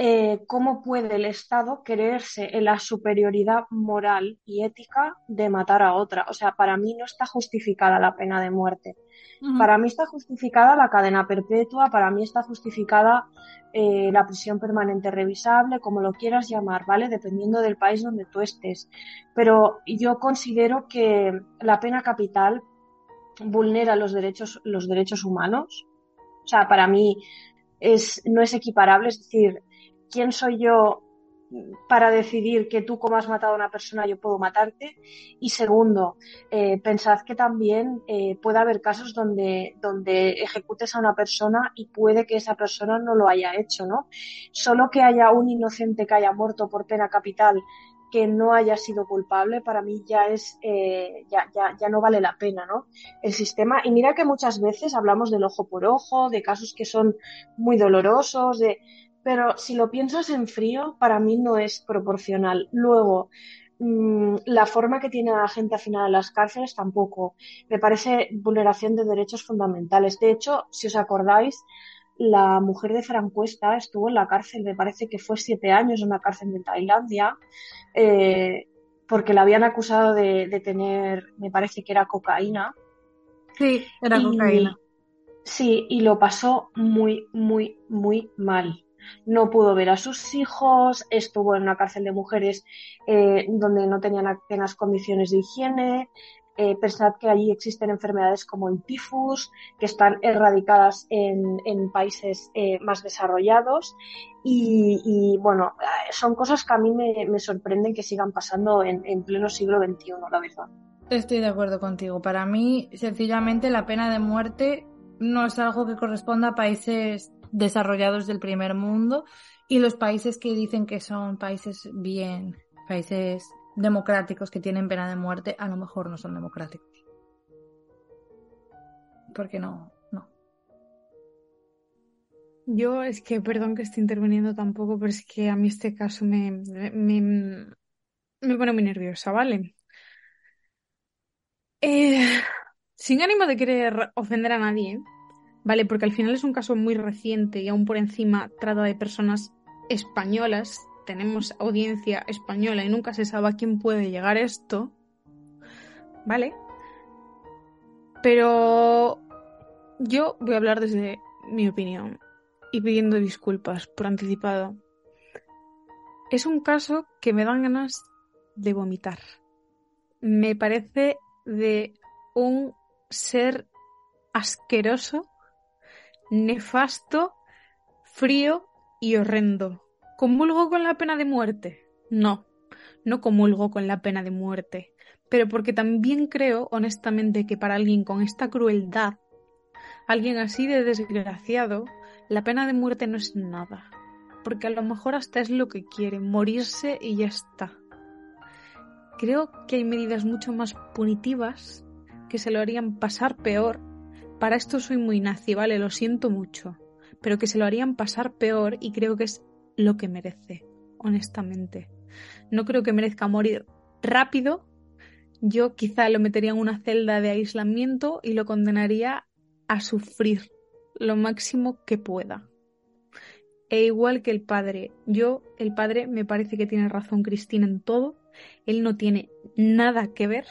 eh, ¿cómo puede el Estado creerse en la superioridad moral y ética de matar a otra? O sea, para mí no está justificada la pena de muerte. Para mí está justificada la cadena perpetua, para mí está justificada eh, la prisión permanente revisable, como lo quieras llamar, ¿vale? Dependiendo del país donde tú estés. Pero yo considero que la pena capital vulnera los derechos, los derechos humanos. O sea, para mí es, no es equiparable, es decir, ¿quién soy yo para decidir que tú como has matado a una persona yo puedo matarte? Y segundo, eh, pensad que también eh, puede haber casos donde, donde ejecutes a una persona y puede que esa persona no lo haya hecho, ¿no? Solo que haya un inocente que haya muerto por pena capital que no haya sido culpable, para mí ya es, eh, ya, ya, ya no vale la pena, ¿no? El sistema, y mira que muchas veces hablamos del ojo por ojo, de casos que son muy dolorosos, de, pero si lo piensas en frío, para mí no es proporcional. Luego, mmm, la forma que tiene la gente al final en las cárceles tampoco. Me parece vulneración de derechos fundamentales. De hecho, si os acordáis, la mujer de Francuesta estuvo en la cárcel, me parece que fue siete años en una cárcel de Tailandia, eh, porque la habían acusado de, de, tener, me parece que era cocaína. Sí, era cocaína. Sí, y lo pasó muy, muy, muy mal no pudo ver a sus hijos, estuvo en una cárcel de mujeres eh, donde no tenían apenas condiciones de higiene. Eh, pensad que allí existen enfermedades como el tifus, que están erradicadas en, en países eh, más desarrollados. Y, y, bueno, son cosas que a mí me, me sorprenden que sigan pasando en, en pleno siglo XXI, la verdad. Estoy de acuerdo contigo. Para mí, sencillamente, la pena de muerte no es algo que corresponda a países desarrollados del primer mundo y los países que dicen que son países bien, países democráticos que tienen pena de muerte, a lo mejor no son democráticos. Porque no, no. Yo es que, perdón que esté interviniendo tampoco, pero es que a mí este caso me, me, me pone muy nerviosa, ¿vale? Eh, sin ánimo de querer ofender a nadie, ¿vale? Porque al final es un caso muy reciente y aún por encima trata de personas españolas. Tenemos audiencia española y nunca se sabe a quién puede llegar esto, ¿vale? Pero yo voy a hablar desde mi opinión y pidiendo disculpas por anticipado. Es un caso que me dan ganas de vomitar. Me parece de un ser asqueroso, nefasto, frío y horrendo. ¿Comulgo con la pena de muerte? No, no comulgo con la pena de muerte, pero porque también creo, honestamente, que para alguien con esta crueldad, alguien así de desgraciado, la pena de muerte no es nada, porque a lo mejor hasta es lo que quiere, morirse y ya está. Creo que hay medidas mucho más punitivas que se lo harían pasar peor. Para esto soy muy nazi, vale, lo siento mucho, pero que se lo harían pasar peor y creo que es lo que merece, honestamente. No creo que merezca morir rápido. Yo quizá lo metería en una celda de aislamiento y lo condenaría a sufrir lo máximo que pueda. E igual que el padre, yo, el padre, me parece que tiene razón Cristina en todo él no tiene nada que ver.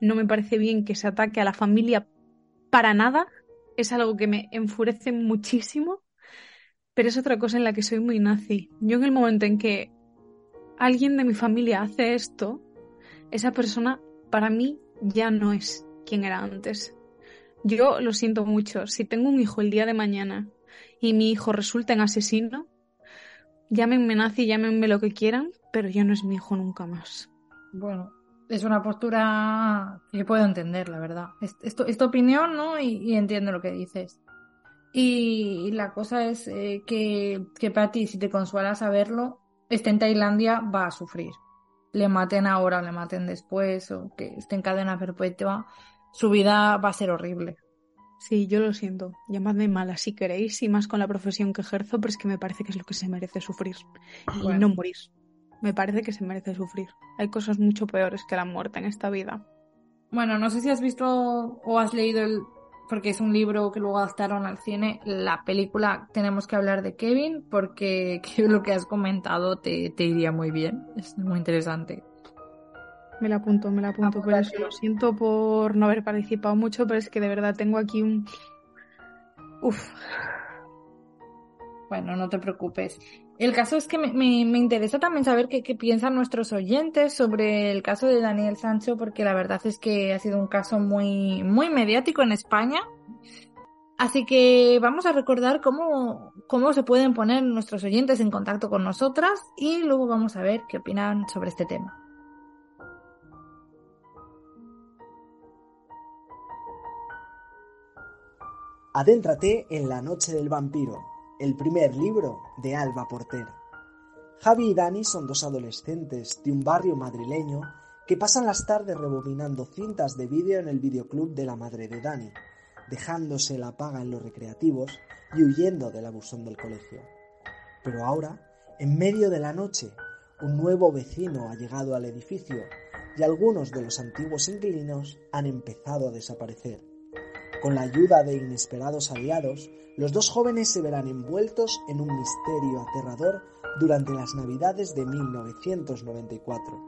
No me parece bien que se ataque a la familia para nada. Es algo que me enfurece muchísimo. Pero es otra cosa en la que soy muy nazi. Yo en el momento en que alguien de mi familia hace esto, esa persona para mí ya no es quien era antes. Yo lo siento mucho. Si tengo un hijo el día de mañana y mi hijo resulta en asesino, llámenme nazi, llámenme lo que quieran, pero ya no es mi hijo nunca más. Bueno, es una postura que puedo entender, la verdad. Es, tu opinión, ¿no? Y, entiendo lo que dices. Y, la cosa es eh, que, que para ti, si te consuela saberlo, esté en Tailandia, va a sufrir. Le maten ahora, le maten después, o que esté en cadena perpetua, su vida va a ser horrible. Sí, yo lo siento. Llamadme mala si queréis, y más con la profesión que ejerzo, pero es que me parece que es lo que se merece sufrir. Y no morir me parece que se merece sufrir. Hay cosas mucho peores que la muerte en esta vida. Bueno, no sé si has visto o has leído el, porque es un libro que luego adaptaron al cine, la película Tenemos que hablar de Kevin, porque lo que has comentado te, te iría muy bien. Es muy interesante. Me la apunto, me la apunto, pero eso lo siento por no haber participado mucho, pero es que de verdad tengo aquí un... Uf. Bueno, no te preocupes. El caso es que me, me, interesa también saber qué, qué, piensan nuestros oyentes sobre el caso de Daniel Sancho, porque la verdad es que ha sido un caso muy, muy mediático en España. Así que vamos a recordar cómo, cómo se pueden poner nuestros oyentes en contacto con nosotras y luego vamos a ver qué opinan sobre este tema. Adéntrate en la noche del vampiro el primer libro de Alba Porter. Javi y Dani son dos adolescentes de un barrio madrileño que pasan las tardes rebobinando cintas de vídeo en el videoclub de la madre de Dani, dejándose la paga en los recreativos y huyendo del abusón del colegio. Pero ahora, en medio de la noche, un nuevo vecino ha llegado al edificio y algunos de los antiguos inquilinos han empezado a desaparecer. Con la ayuda de inesperados aliados, los dos jóvenes se verán envueltos en un misterio aterrador durante las Navidades de 1994.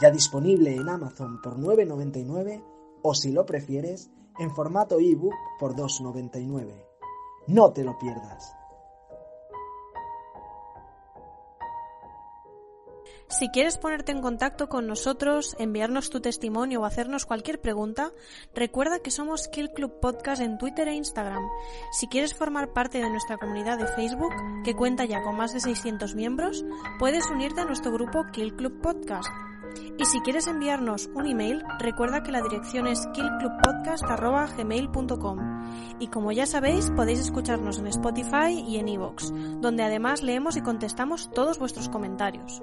Ya disponible en Amazon por 9,99 o si lo prefieres, en formato ebook por 2,99. No te lo pierdas. Si quieres ponerte en contacto con nosotros, enviarnos tu testimonio o hacernos cualquier pregunta, recuerda que somos Kill Club Podcast en Twitter e Instagram. Si quieres formar parte de nuestra comunidad de Facebook, que cuenta ya con más de 600 miembros, puedes unirte a nuestro grupo Kill Club Podcast. Y si quieres enviarnos un email, recuerda que la dirección es killclubpodcast.gmail.com Y como ya sabéis, podéis escucharnos en Spotify y en iVoox, donde además leemos y contestamos todos vuestros comentarios.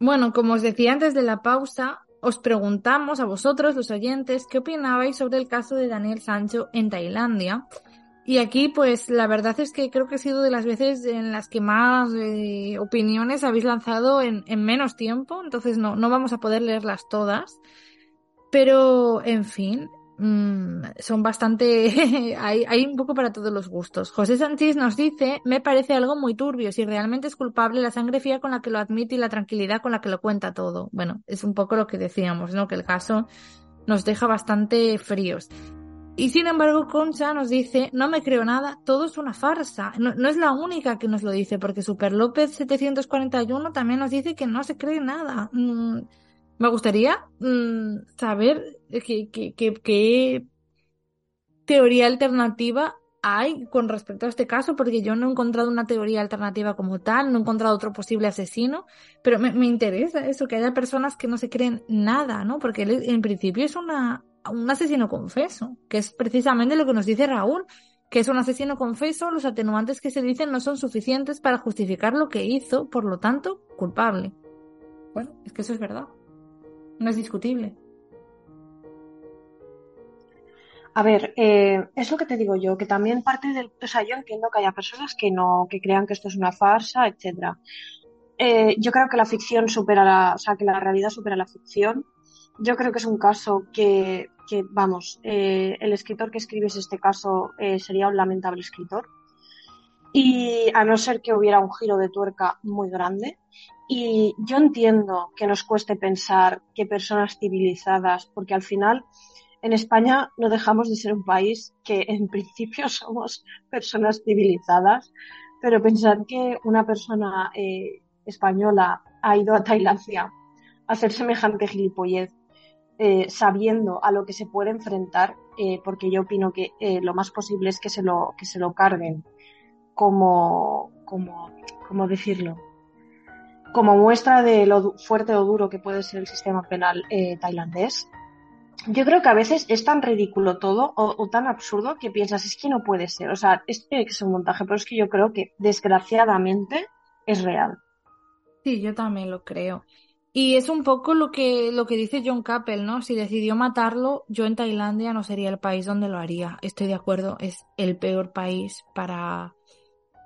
Bueno, como os decía antes de la pausa, os preguntamos a vosotros, los oyentes, qué opinabais sobre el caso de Daniel Sancho en Tailandia. Y aquí, pues, la verdad es que creo que ha sido de las veces en las que más eh, opiniones habéis lanzado en, en, menos tiempo, entonces no, no vamos a poder leerlas todas. Pero, en fin, mmm, son bastante... hay, hay un poco para todos los gustos. José Sánchez nos dice, me parece algo muy turbio, si realmente es culpable la sangre fría con la que lo admite y la tranquilidad con la que lo cuenta todo. Bueno, es un poco lo que decíamos, ¿no? Que el caso nos deja bastante fríos. Y sin embargo, Concha nos dice, no me creo nada, todo es una farsa. No, no, es la única que nos lo dice, porque Super López 741 también nos dice que no se cree nada. Mm, me gustaría mm, saber qué, qué, teoría alternativa hay con respecto a este caso, porque yo no he encontrado una teoría alternativa como tal, no he encontrado otro posible asesino, pero me, me interesa eso, que haya personas que no se creen nada, ¿no? Porque él en principio es una, un asesino confeso, que es precisamente lo que nos dice Raúl, que es un asesino confeso, los atenuantes que se dicen no son suficientes para justificar lo que hizo, por lo tanto, culpable. Bueno, es que eso es verdad. No es discutible. A ver, eh, es lo que te digo yo, que también parte del, o sea, yo entiendo que haya personas que no, que crean que esto es una farsa, etcétera. Eh, yo creo que la ficción supera la, o sea, que la realidad supera la ficción. Yo creo que es un caso que, que vamos, eh, el escritor que escribiese este caso eh, sería un lamentable escritor. Y a no ser que hubiera un giro de tuerca muy grande. Y yo entiendo que nos cueste pensar que personas civilizadas, porque al final en España no dejamos de ser un país que en principio somos personas civilizadas, pero pensar que una persona eh, española ha ido a Tailandia a hacer semejante gilipollez, eh, sabiendo a lo que se puede enfrentar, eh, porque yo opino que lo más posible es que se lo, que se lo carguen como, como, ¿cómo decirlo? Como muestra de lo fuerte o duro que puede ser el sistema penal tailandés yo creo que a veces es tan ridículo todo o, tan absurdo que piensas, es que no puede ser. O sea, esto tiene que ser un montaje, pero es que yo creo que desgraciadamente es real. Sí, yo también lo creo. Y es un poco lo que, lo que dice John Capel, ¿no? Si decidió matarlo, yo en Tailandia no sería el país donde lo haría. Estoy de acuerdo, es el peor país para,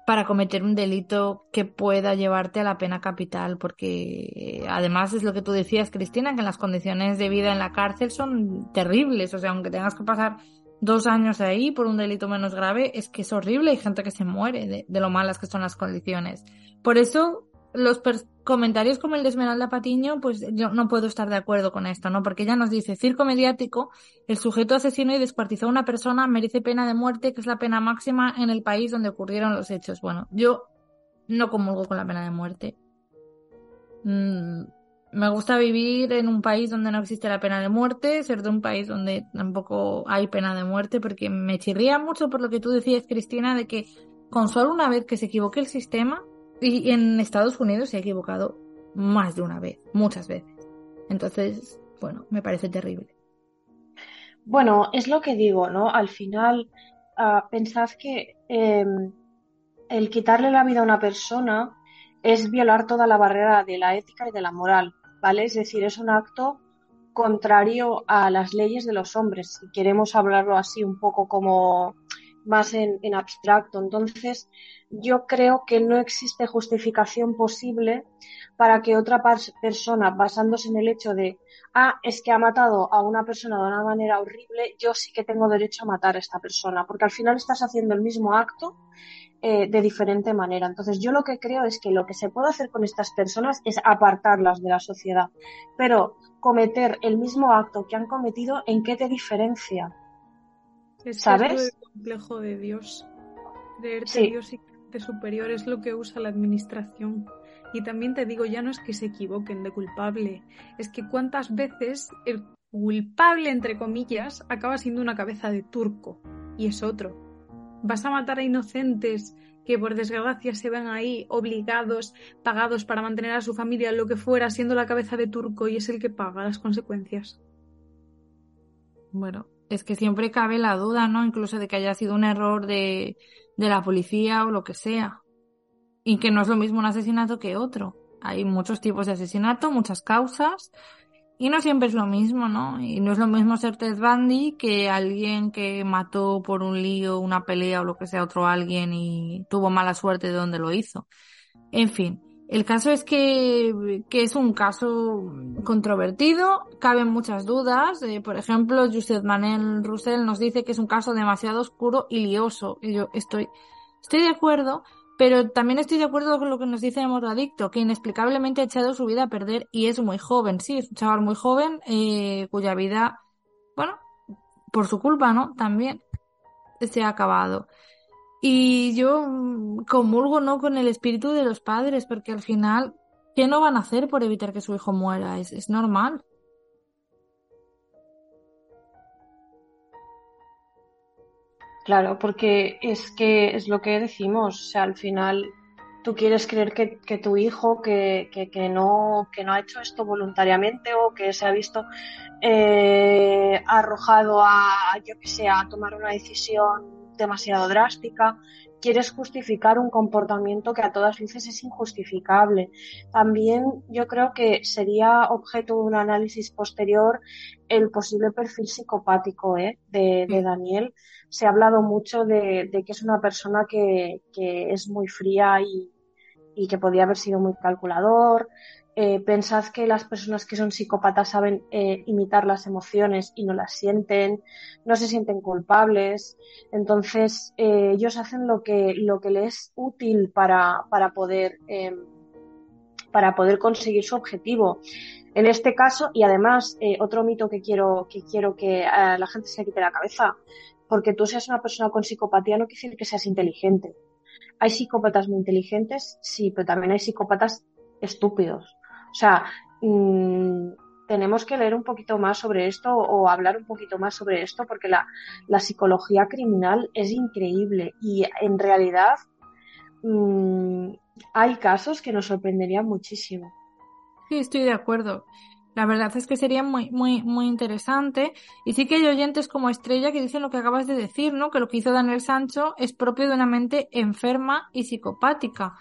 para cometer un delito que pueda llevarte a la pena capital, porque además es lo que tú decías, Cristina, que las condiciones de vida en la cárcel son terribles, o sea, aunque tengas que pasar dos años ahí por un delito menos grave, es que es horrible, hay gente que se muere de, de lo malas que son las condiciones. Por eso, los comentarios como el de Esmeralda Patiño, pues yo no puedo estar de acuerdo con esto, ¿no? Porque ella nos dice, circo mediático, el sujeto asesinó y descuartizó a una persona, merece pena de muerte, que es la pena máxima en el país donde ocurrieron los hechos. Bueno, yo no comulgo con la pena de muerte. Mm, me gusta vivir en un país donde no existe la pena de muerte, ser de un país donde tampoco hay pena de muerte, porque me chirría mucho por lo que tú decías, Cristina, de que con solo una vez que se equivoque el sistema, y en Estados Unidos se ha equivocado más de una vez, muchas veces. Entonces, bueno, me parece terrible. Bueno, es lo que digo, ¿no? Al final, uh, pensad que eh, el quitarle la vida a una persona es violar toda la barrera de la ética y de la moral, ¿vale? Es decir, es un acto contrario a las leyes de los hombres, si queremos hablarlo así un poco como más en, en abstracto. Entonces, yo creo que no existe justificación posible para que otra persona, basándose en el hecho de, ah, es que ha matado a una persona de una manera horrible, yo sí que tengo derecho a matar a esta persona, porque al final estás haciendo el mismo acto eh, de diferente manera. Entonces, yo lo que creo es que lo que se puede hacer con estas personas es apartarlas de la sociedad, pero cometer el mismo acto que han cometido, ¿en qué te diferencia? Es ¿Sabes? el complejo de Dios. Creerte sí. Dios y creerte superior es lo que usa la administración. Y también te digo, ya no es que se equivoquen de culpable, es que cuántas veces el culpable, entre comillas, acaba siendo una cabeza de turco. Y es otro. Vas a matar a inocentes que por desgracia se ven ahí obligados, pagados para mantener a su familia, lo que fuera, siendo la cabeza de turco y es el que paga las consecuencias. Bueno, es que siempre cabe la duda, ¿no? Incluso de que haya sido un error de, de la policía o lo que sea. Y que no es lo mismo un asesinato que otro. Hay muchos tipos de asesinato, muchas causas, y no siempre es lo mismo, ¿no? Y no es lo mismo ser Ted Bundy que alguien que mató por un lío, una pelea o lo que sea otro alguien y tuvo mala suerte de donde lo hizo. En fin, el caso es que, que es un caso controvertido, caben muchas dudas. Eh, por ejemplo, Josep Manel Roussel nos dice que es un caso demasiado oscuro y lioso. Y yo estoy, estoy de acuerdo, pero también estoy de acuerdo con lo que nos dice Amor Adicto, que inexplicablemente ha echado su vida a perder y es muy joven. Sí, es un chaval muy joven eh, cuya vida, bueno, por su culpa, ¿no? También se ha acabado. Y yo mm, comulgo, ¿no? Con el espíritu de los padres, porque al final, ¿qué no van a hacer por evitar que su hijo muera? Es, es normal. Claro, porque es que es lo que decimos, o sea, al final tú quieres creer que, que tu hijo que, que, que, no, que no ha hecho esto voluntariamente o que se ha visto eh, arrojado a, yo que sé, a tomar una decisión demasiado drástica, quieres justificar un comportamiento que a todas luces es injustificable. También yo creo que sería objeto de un análisis posterior el posible perfil psicopático ¿eh? de, de Daniel se ha hablado mucho de, de que es una persona que, que es muy fría y, y, que podía haber sido muy calculador. Eh, pensad que las personas que son psicópatas saben eh, imitar las emociones y no las sienten, no se sienten culpables. Entonces, eh, ellos hacen lo que, lo que les es útil para, para poder, em, para poder conseguir su objetivo. En este caso, y además, eh, otro mito que quiero que, quiero que la gente se quite la cabeza, porque tú seas una persona con psicopatía no quiere decir que seas inteligente. Hay psicópatas muy inteligentes, sí, pero también hay psicópatas estúpidos. O sea, mmm, tenemos que leer un poquito más sobre esto o hablar un poquito más sobre esto porque la, psicología criminal es increíble y en realidad mmm, hay casos que nos sorprenderían muchísimo. Sí, estoy de acuerdo. La verdad es que sería muy, muy, muy interesante. Y sí que hay oyentes como Estrella que dicen lo que acabas de decir, ¿no? Que lo que hizo Daniel Sancho es propio de una mente enferma y psicopática.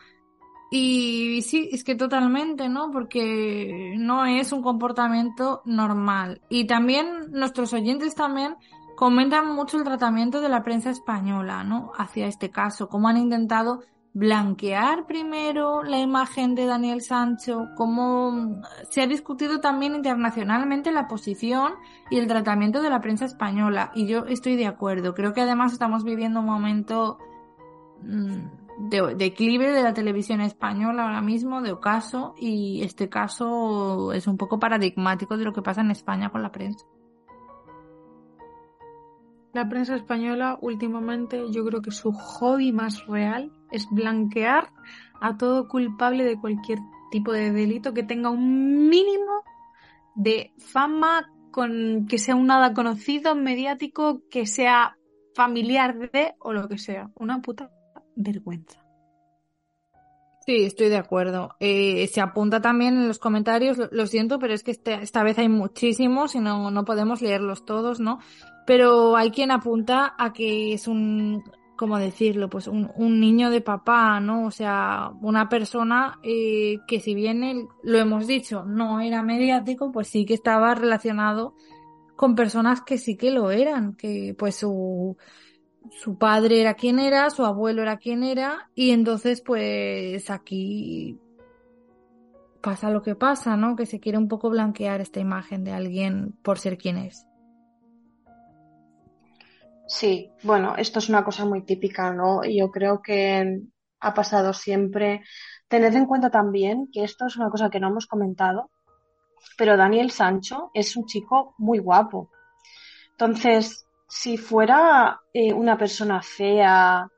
Y sí, es que totalmente, ¿no? Porque no es un comportamiento normal. Y también nuestros oyentes también comentan mucho el tratamiento de la prensa española, ¿no? Hacia este caso, cómo han intentado blanquear primero la imagen de Daniel Sancho, cómo se ha discutido también internacionalmente la posición y el tratamiento de la prensa española. Y yo estoy de acuerdo. Creo que además estamos viviendo un momento de declive de la televisión española ahora mismo, de ocaso, y este caso es un poco paradigmático de lo que pasa en España con la prensa. La prensa española últimamente yo creo que su hobby más real es blanquear a todo culpable de cualquier tipo de delito que tenga un mínimo de fama, con que sea un nada conocido, mediático, que sea familiar de o lo que sea. Una puta vergüenza. Sí, estoy de acuerdo. Eh, se apunta también en los comentarios, lo, siento, pero es que este, esta vez hay muchísimos y no, no podemos leerlos todos, ¿no? Pero hay quien apunta a que es un, ¿cómo decirlo? Pues un, un niño de papá, ¿no? O sea, una persona eh, que si bien lo hemos dicho, no era mediático, pues sí que estaba relacionado con personas que sí que lo eran, que pues su, su padre era quien era, su abuelo era quien era, y entonces pues aquí pasa lo que pasa, ¿no? Que se quiere un poco blanquear esta imagen de alguien por ser quien es. Sí, bueno, esto es una cosa muy típica, ¿no? Yo creo que ha pasado siempre. Tened en cuenta también que esto es una cosa que no hemos comentado, pero Daniel Sancho es un chico muy guapo. Entonces, si fuera eh, una persona fea,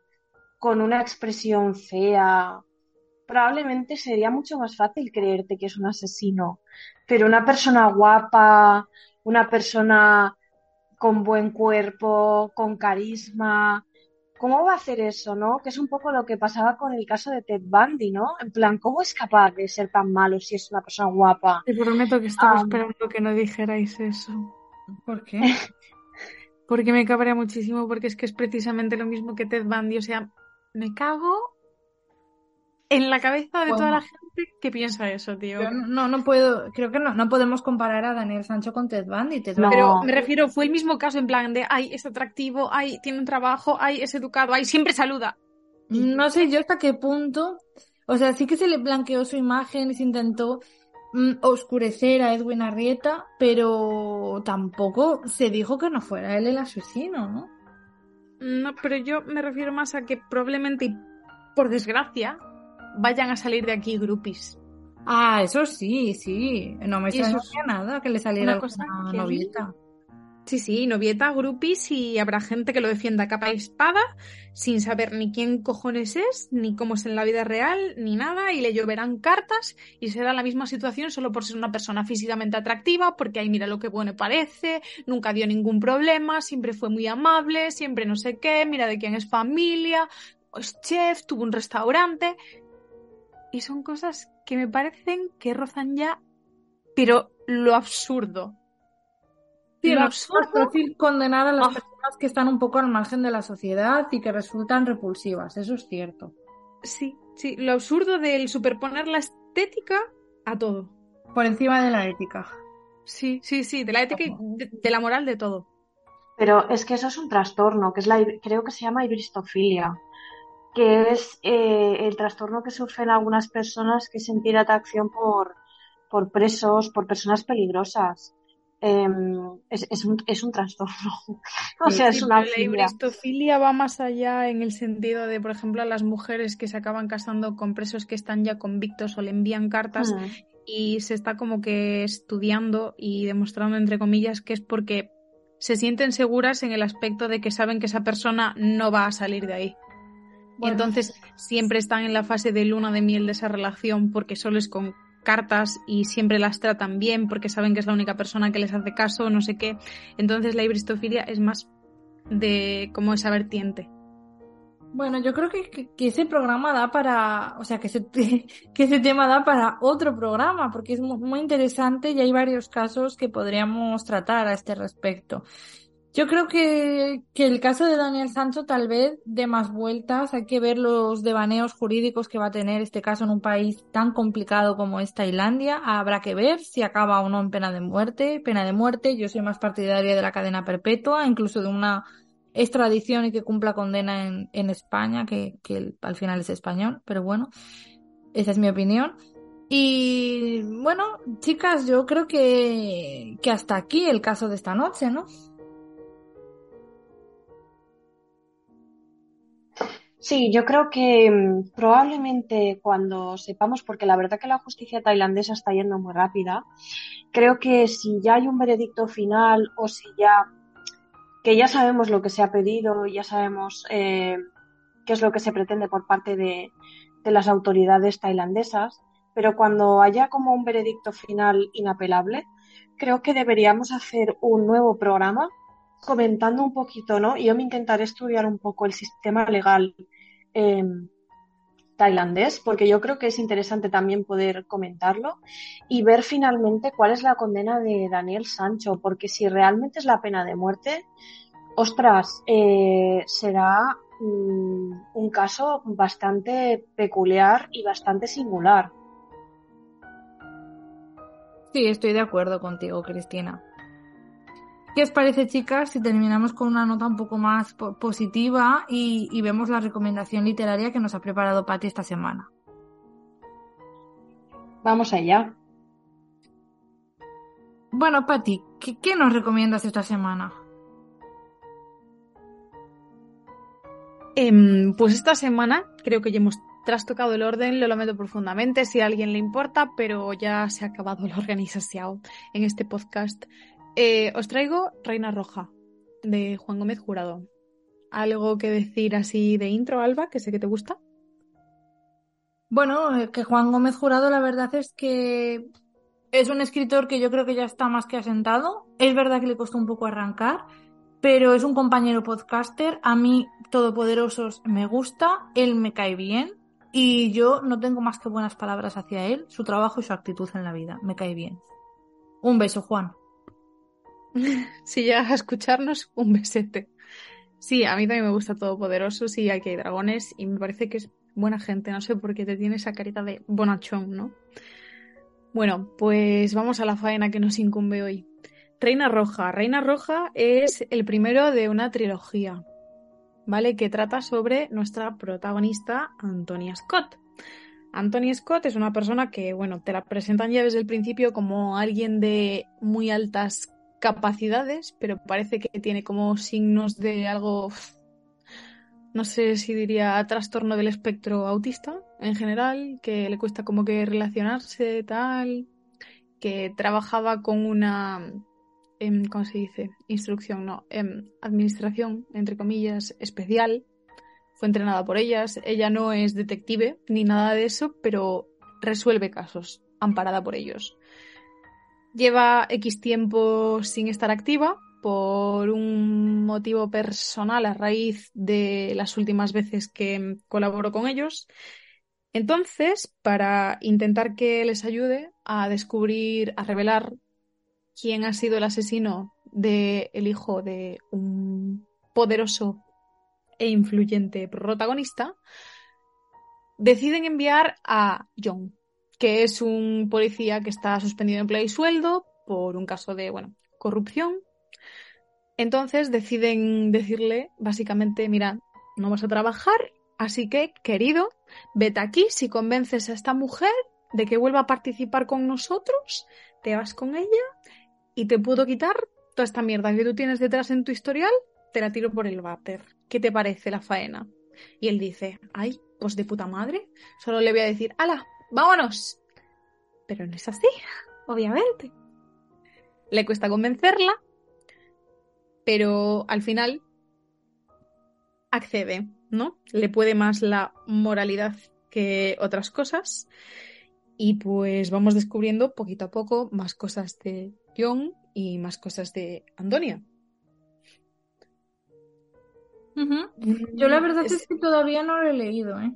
con una expresión fea, probablemente sería mucho más fácil creerte que es un asesino. Pero una persona guapa, una persona con buen cuerpo, con carisma, ¿cómo va a hacer eso, no? Que es un poco lo que pasaba con el caso de Ted Bundy, ¿no? En plan, ¿cómo es capaz de ser tan malo si es una persona guapa? Te prometo que estaba esperando que no dijerais eso. ¿Por qué? Porque me cabrea muchísimo, porque es que es precisamente lo mismo que Ted Bundy. O sea, me cago en la cabeza de toda la gente que piensa eso, tío. Yo no, no, puedo, creo que no, no podemos comparar a Daniel Sancho con Ted Bundy. Ted No. Bundy- Pero me refiero, fue el mismo caso en plan de, ay, es atractivo, ay, tiene un trabajo, ay, es educado, ay, siempre saluda. No sé yo hasta qué punto, o sea, sí que se le blanqueó su imagen y se intentó oscurecer a Edwin Arrieta, pero tampoco se dijo que no fuera él el asesino, ¿no? No, pero yo me refiero más a que probablemente, por desgracia, vayan a salir de aquí grupis. Ah, eso sí, sí. No me extrañaría nada que le saliera una cosa que novieta. Sí, sí, novieta, grupis y habrá gente que lo defienda capa y espada sin saber ni quién cojones es, ni cómo es en la vida real, ni nada, y le lloverán cartas y será la misma situación solo por ser una persona físicamente atractiva, porque ahí mira lo que bueno parece, nunca dio ningún problema, siempre fue muy amable, siempre no sé qué, mira de quién es familia, es chef, tuvo un restaurante. Y son cosas que me parecen que rozan ya, pero lo absurdo. Sí, Lo absurdo es más fácil condenar a las Ah. personas que están un poco al margen de la sociedad y que resultan repulsivas, eso es cierto. Sí, sí, lo absurdo del superponer la estética a todo. Por encima de la ética. Sí, sí, sí, de la ética y de, de la moral de todo. Pero es que eso es un trastorno, que es la, creo que se llama ibristofilia, que es eh, el trastorno que sufren algunas personas que sentir atracción por, por presos, por personas peligrosas. Em, es, es un, es un trastorno. o sea, es una la filia. ibristofilia va más allá en el sentido de, por ejemplo, a las mujeres que se acaban casando con presos que están ya convictos o le envían cartas Mm. y se está como que estudiando y demostrando, entre comillas, que es porque se sienten seguras en el aspecto de que saben que esa persona no va a salir de ahí. Y Bueno. entonces siempre están en la fase de luna de miel de esa relación porque solo es con cartas y siempre las tratan bien porque saben que es la única persona que les hace caso, no sé qué. Entonces la ibristofilia es más de como esa vertiente. Bueno, yo creo que, que- que ese programa da para, o sea, que ese, que ese tema da para otro programa, porque es mu- muy interesante y hay varios casos que podríamos tratar a este respecto. Yo creo que, que el caso de Daniel Sancho tal vez dé más vueltas, hay que ver los devaneos jurídicos que va a tener este caso en un país tan complicado como es Tailandia. Habrá que ver si acaba o no en pena de muerte. Pena de muerte, yo soy más partidaria de la cadena perpetua, incluso de una extradición y que cumpla condena en, en España, que, que al final es español, pero bueno, esa es mi opinión. Y bueno, chicas, yo creo que, que hasta aquí el caso de esta noche, ¿no? Sí, yo creo que mm, probablemente cuando sepamos, porque la verdad que la justicia tailandesa está yendo muy rápida, creo que si ya hay un veredicto final o si ya, que ya sabemos lo que se ha pedido, ya sabemos eh, qué es lo que se pretende por parte de, de las autoridades tailandesas, pero cuando haya como un veredicto final inapelable, creo que deberíamos hacer un nuevo programa comentando un poquito, ¿no? Yo me intentaré estudiar un poco el sistema legal eh, tailandés, porque yo creo que es interesante también poder comentarlo y ver finalmente cuál es la condena de Daniel Sancho, porque si realmente es la pena de muerte, ostras, eh, será mm, un caso bastante peculiar y bastante singular. Sí, estoy de acuerdo contigo, Cristina. ¿Qué os parece, chicas, si terminamos con una nota un poco más po- positiva y, y vemos la recomendación literaria que nos ha preparado Patti esta semana? Vamos allá. Bueno, Patti, ¿qué, qué nos recomiendas esta semana? Em, pues esta semana creo que ya hemos trastocado el orden, lo lamento profundamente si a alguien le importa, pero ya se ha acabado la organización en este podcast. Eh, os traigo Reina Roja, de Juan Gómez Jurado. ¿Algo que decir así de intro, Alba, que sé que te gusta? Bueno, que Juan Gómez Jurado la verdad es que es un escritor que yo creo que ya está más que asentado. Es verdad que le costó un poco arrancar, pero es un compañero podcaster. A mí, Todopoderosos, me gusta, él me cae bien y yo no tengo más que buenas palabras hacia él, su trabajo y su actitud en la vida. Me cae bien. Un beso, Juan. Si llegas a escucharnos, un besete. Sí, a mí también me gusta Todopoderosos y aquí hay dragones y me parece que es buena gente. No sé por qué te tiene esa carita de bonachón, ¿no? Bueno, pues vamos a la faena que nos incumbe hoy. Reina Roja. Reina Roja es el primero de una trilogía, ¿vale? Que trata sobre nuestra protagonista, Antonia Scott. Antonia Scott es una persona que, bueno, te la presentan ya desde el principio como alguien de muy altas capacidades, pero parece que tiene como signos de algo, no sé si diría trastorno del espectro autista en general, que le cuesta como que relacionarse, tal, que trabajaba con una Em, ¿cómo se dice? Instrucción, no, em, administración, entre comillas, especial. Fue entrenada por ellas. Ella no es detective ni nada de eso, pero resuelve casos, amparada por ellos. Lleva X tiempo sin estar activa por un motivo personal a raíz de las últimas veces que colaboró con ellos. Entonces, para intentar que les ayude a descubrir, a revelar quién ha sido el asesino del el hijo de un poderoso e influyente protagonista, deciden enviar a John, que es un policía que está suspendido de empleo y sueldo por un caso de, bueno, corrupción. Entonces deciden decirle, básicamente, mira, no vas a trabajar, así que, querido, vete aquí, si convences a esta mujer de que vuelva a participar con nosotros, te vas con ella y te puedo quitar toda esta mierda que tú tienes detrás en tu historial, te la tiro por el váter. ¿Qué te parece la faena? Y él dice, ay, pues de puta madre, solo le voy a decir, ala, vámonos. Pero no es así, obviamente. Le cuesta convencerla, pero al final accede, ¿no? Le puede más la moralidad que otras cosas. Y pues vamos descubriendo poquito a poco más cosas de John y más cosas de Antonia. Yo la verdad es... que todavía no lo he leído, ¿eh?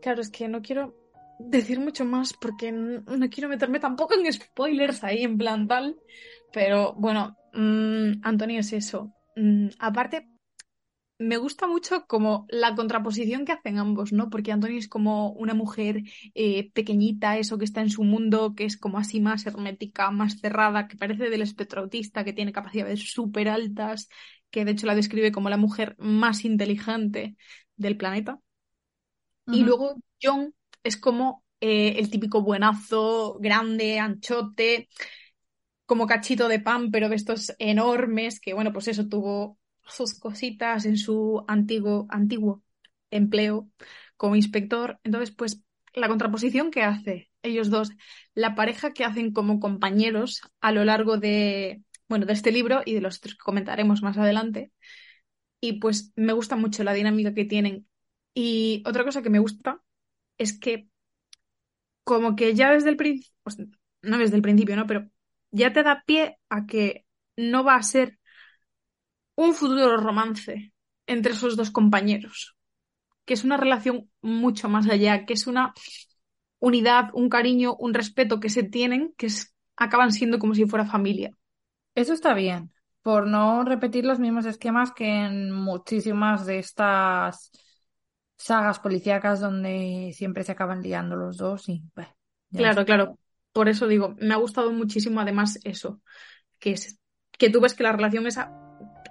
claro, es que no quiero decir mucho más porque no, quiero meterme tampoco en spoilers ahí en plan tal. Pero bueno, mm, Antonia es eso. Mm, aparte, me gusta mucho como la contraposición que hacen ambos, ¿no? Porque Antonio es como una mujer eh, pequeñita, eso que está en su mundo, que es como así más hermética, más cerrada, que parece del espectro autista, que tiene capacidades súper altas, que de hecho la describe como la mujer más inteligente del planeta. Y luego John es como eh, el típico buenazo, grande, anchote, como cachito de pan, pero de estos enormes, que bueno, pues eso tuvo sus cositas en su antiguo, antiguo empleo como inspector. Entonces, pues la contraposición que hace ellos dos, la pareja que hacen como compañeros a lo largo de, bueno, de este libro y de los que comentaremos más adelante. Y pues me gusta mucho la dinámica que tienen. Y otra cosa que me gusta es que como que ya desde el principio, pues, no desde el principio, ¿no? Pero ya te da pie a que no va a ser un futuro romance entre esos dos compañeros, que es una relación mucho más allá, que es una unidad, un cariño, un respeto que se tienen, que acaban siendo como si fuera familia. Eso está bien, por no repetir los mismos esquemas que en muchísimas de estas sagas policíacas donde siempre se acaban liando los dos y claro, claro. Por eso digo, me ha gustado muchísimo además eso, que es que tú ves que la relación esa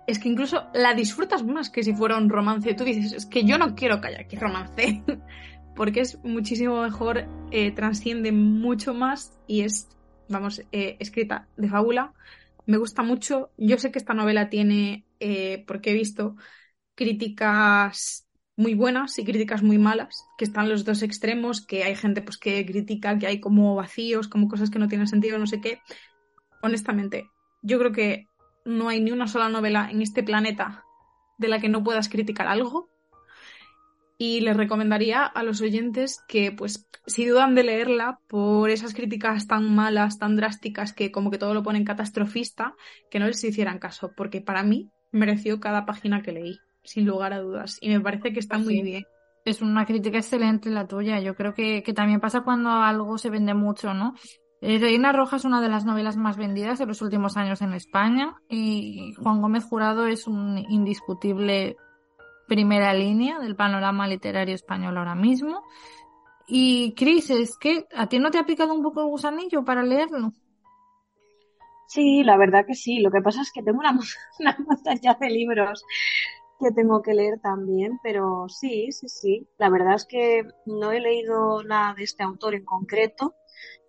es que incluso la disfrutas más que si fuera un romance. Tú dices, es que yo no quiero que haya aquí romance, porque es muchísimo mejor, eh, transciende mucho más y es, vamos, eh, escrita de fábula. Me gusta mucho. Yo sé que esta novela tiene, eh, porque he visto críticas muy buenas y críticas muy malas, que están los dos extremos, que hay gente pues que critica que hay como vacíos, como cosas que no tienen sentido, no sé qué. Honestamente, yo creo que no hay ni una sola novela en este planeta de la que no puedas criticar algo. y les recomendaría a los oyentes que, pues, si dudan de leerla por esas críticas tan malas, tan drásticas, que como que todo lo ponen catastrofista, que no les hicieran caso, porque para mí mereció cada página que leí, sin lugar a dudas. Y me parece que está muy Sí. bien. Es una crítica excelente la tuya. Yo creo que, que también pasa cuando algo se vende mucho, ¿no? Eh, Reina Roja es una de las novelas más vendidas de los últimos años en España y Juan Gómez Jurado es un indiscutible primera línea del panorama literario español ahora mismo. Y Cris, es que a ti no te ha picado un poco el gusanillo para leerlo. Sí, la verdad que sí. Lo que pasa es que tengo una, una montaña de libros que tengo que leer también, pero sí, sí, sí. La verdad es que no he leído nada de este autor en concreto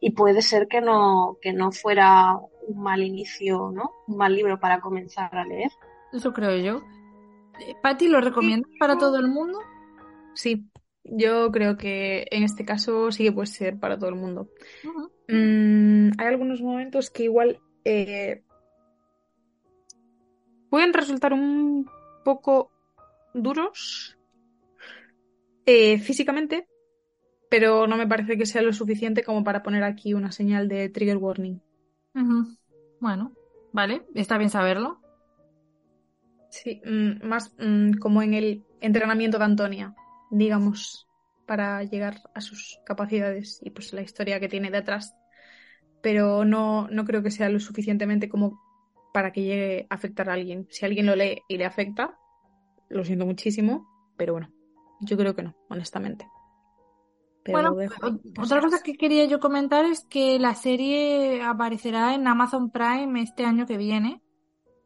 y puede ser que no, que no fuera un mal inicio, ¿no? Un mal libro para comenzar a leer. Eso creo yo. Eh, Pati, ¿lo recomiendas para todo el mundo? Sí, yo creo que en este caso sí que puede ser para todo el mundo. Mm, hay algunos momentos que igual eh, pueden resultar un poco duros eh, físicamente, pero no me parece que sea lo suficiente como para poner aquí una señal de trigger warning. Bueno, vale, está bien saberlo. Sí, mm, más mm, como en el entrenamiento de Antonia, digamos, para llegar a sus capacidades y pues la historia que tiene detrás. Pero no, no creo que sea lo suficientemente como para que llegue a afectar a alguien. Si alguien lo lee y le afecta, lo siento muchísimo, pero bueno, yo creo que no, honestamente. Pero Bueno, otra cosa que quería yo comentar es que la serie aparecerá en Amazon Prime este año que viene,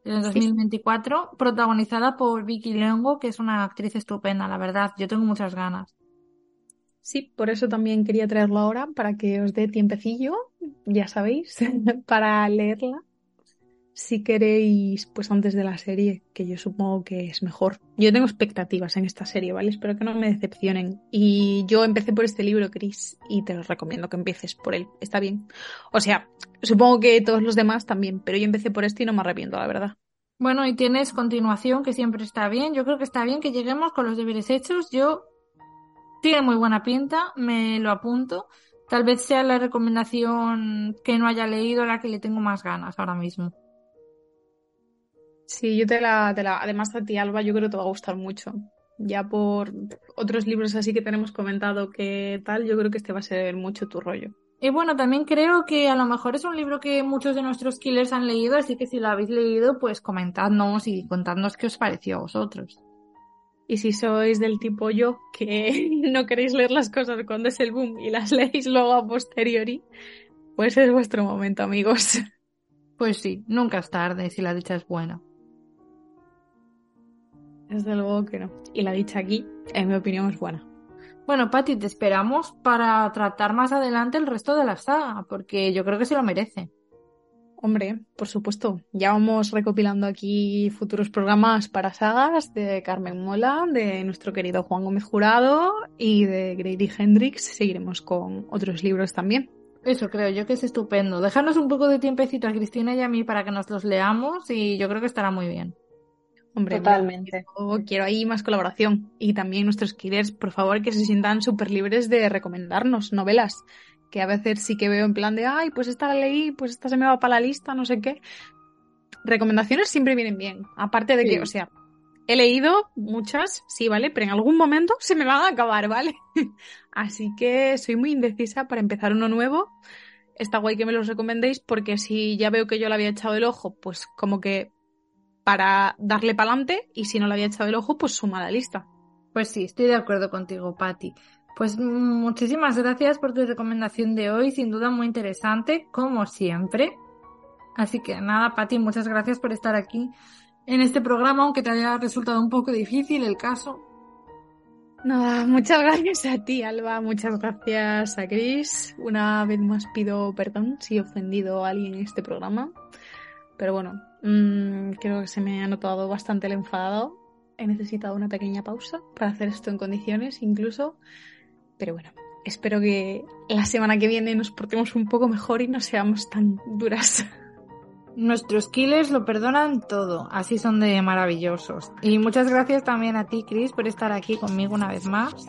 en el Sí. 2024, protagonizada por Vicky Lengo, que es una actriz estupenda, la verdad. Yo tengo muchas ganas. Sí, por eso también quería traerlo ahora, para que os dé tiempecillo, ya sabéis, para leerla. Si queréis, pues antes de la serie, que yo supongo que es mejor. Yo tengo expectativas en esta serie, ¿vale? Espero que no me decepcionen. Y yo empecé por este libro, Chris, y te lo recomiendo que empieces por él. Está bien. O sea, supongo que todos los demás también, pero yo empecé por este y no me arrepiento, la verdad. Bueno, y tienes continuación, que siempre está bien. Yo creo que está bien que lleguemos con los deberes hechos. Yo tiene muy buena pinta, me lo apunto. Tal vez sea la recomendación que no haya leído la que le tengo más ganas ahora mismo. Sí, yo te la, te la, además a ti, Alba, yo creo que te va a gustar mucho. Ya por otros libros así que tenemos comentado que tal, yo creo que este va a ser mucho tu rollo. Y bueno, también creo que a lo mejor es un libro que muchos de nuestros killers han leído, así que si lo habéis leído, pues comentadnos y contadnos qué os pareció a vosotros. Y si sois del tipo yo, que no queréis leer las cosas cuando es el boom y las leéis luego a posteriori, pues es vuestro momento, amigos. Pues sí, nunca es tarde si la dicha es buena. Desde luego que no. Y la dicha aquí, en mi opinión, es buena. Bueno, Patti, te esperamos para tratar más adelante el resto de la saga, porque yo creo que se lo merece. Hombre, por supuesto, ya vamos recopilando aquí futuros programas para sagas de Carmen Mola, de nuestro querido Juan Gómez Jurado y de Grady Hendrix. Seguiremos con otros libros también. Eso creo yo que es estupendo. Dejarnos un poco de tiempecito a Cristina y a mí para que nos los leamos y yo creo que estará muy bien. Hombre, Totalmente. yo quiero ahí más colaboración. Y también nuestros killers, por favor, que se sientan súper libres de recomendarnos novelas. Que a veces sí que veo en plan de, ay, pues esta la leí, pues esta se me va para la lista, no sé qué. Recomendaciones siempre vienen bien. Aparte de que, o sea, he leído muchas, sí, ¿vale? Pero en algún momento se me van a acabar, ¿vale? Así que soy muy indecisa para empezar uno nuevo. Está guay que me los recomendéis porque si ya veo que yo le había echado el ojo, pues como que para darle para adelante y si no le había echado el ojo, pues suma a la lista. Pues sí, estoy de acuerdo contigo, Patti. Pues muchísimas gracias por tu recomendación de hoy, sin duda muy interesante, como siempre. Así que nada, Patti, muchas gracias por estar aquí en este programa, aunque te haya resultado un poco difícil el caso. Nada, muchas gracias a ti, Alba. Muchas gracias a Chris. Una vez más pido perdón si he ofendido a alguien en este programa. Pero bueno, mm, creo que se me ha notado bastante el enfadado. He necesitado una pequeña pausa para hacer esto en condiciones, incluso. Pero bueno, espero que la semana que viene nos portemos un poco mejor y no seamos tan duras. Nuestros killers lo perdonan todo, así son de maravillosos. Y muchas gracias también a ti, Chris, por estar aquí conmigo una vez más.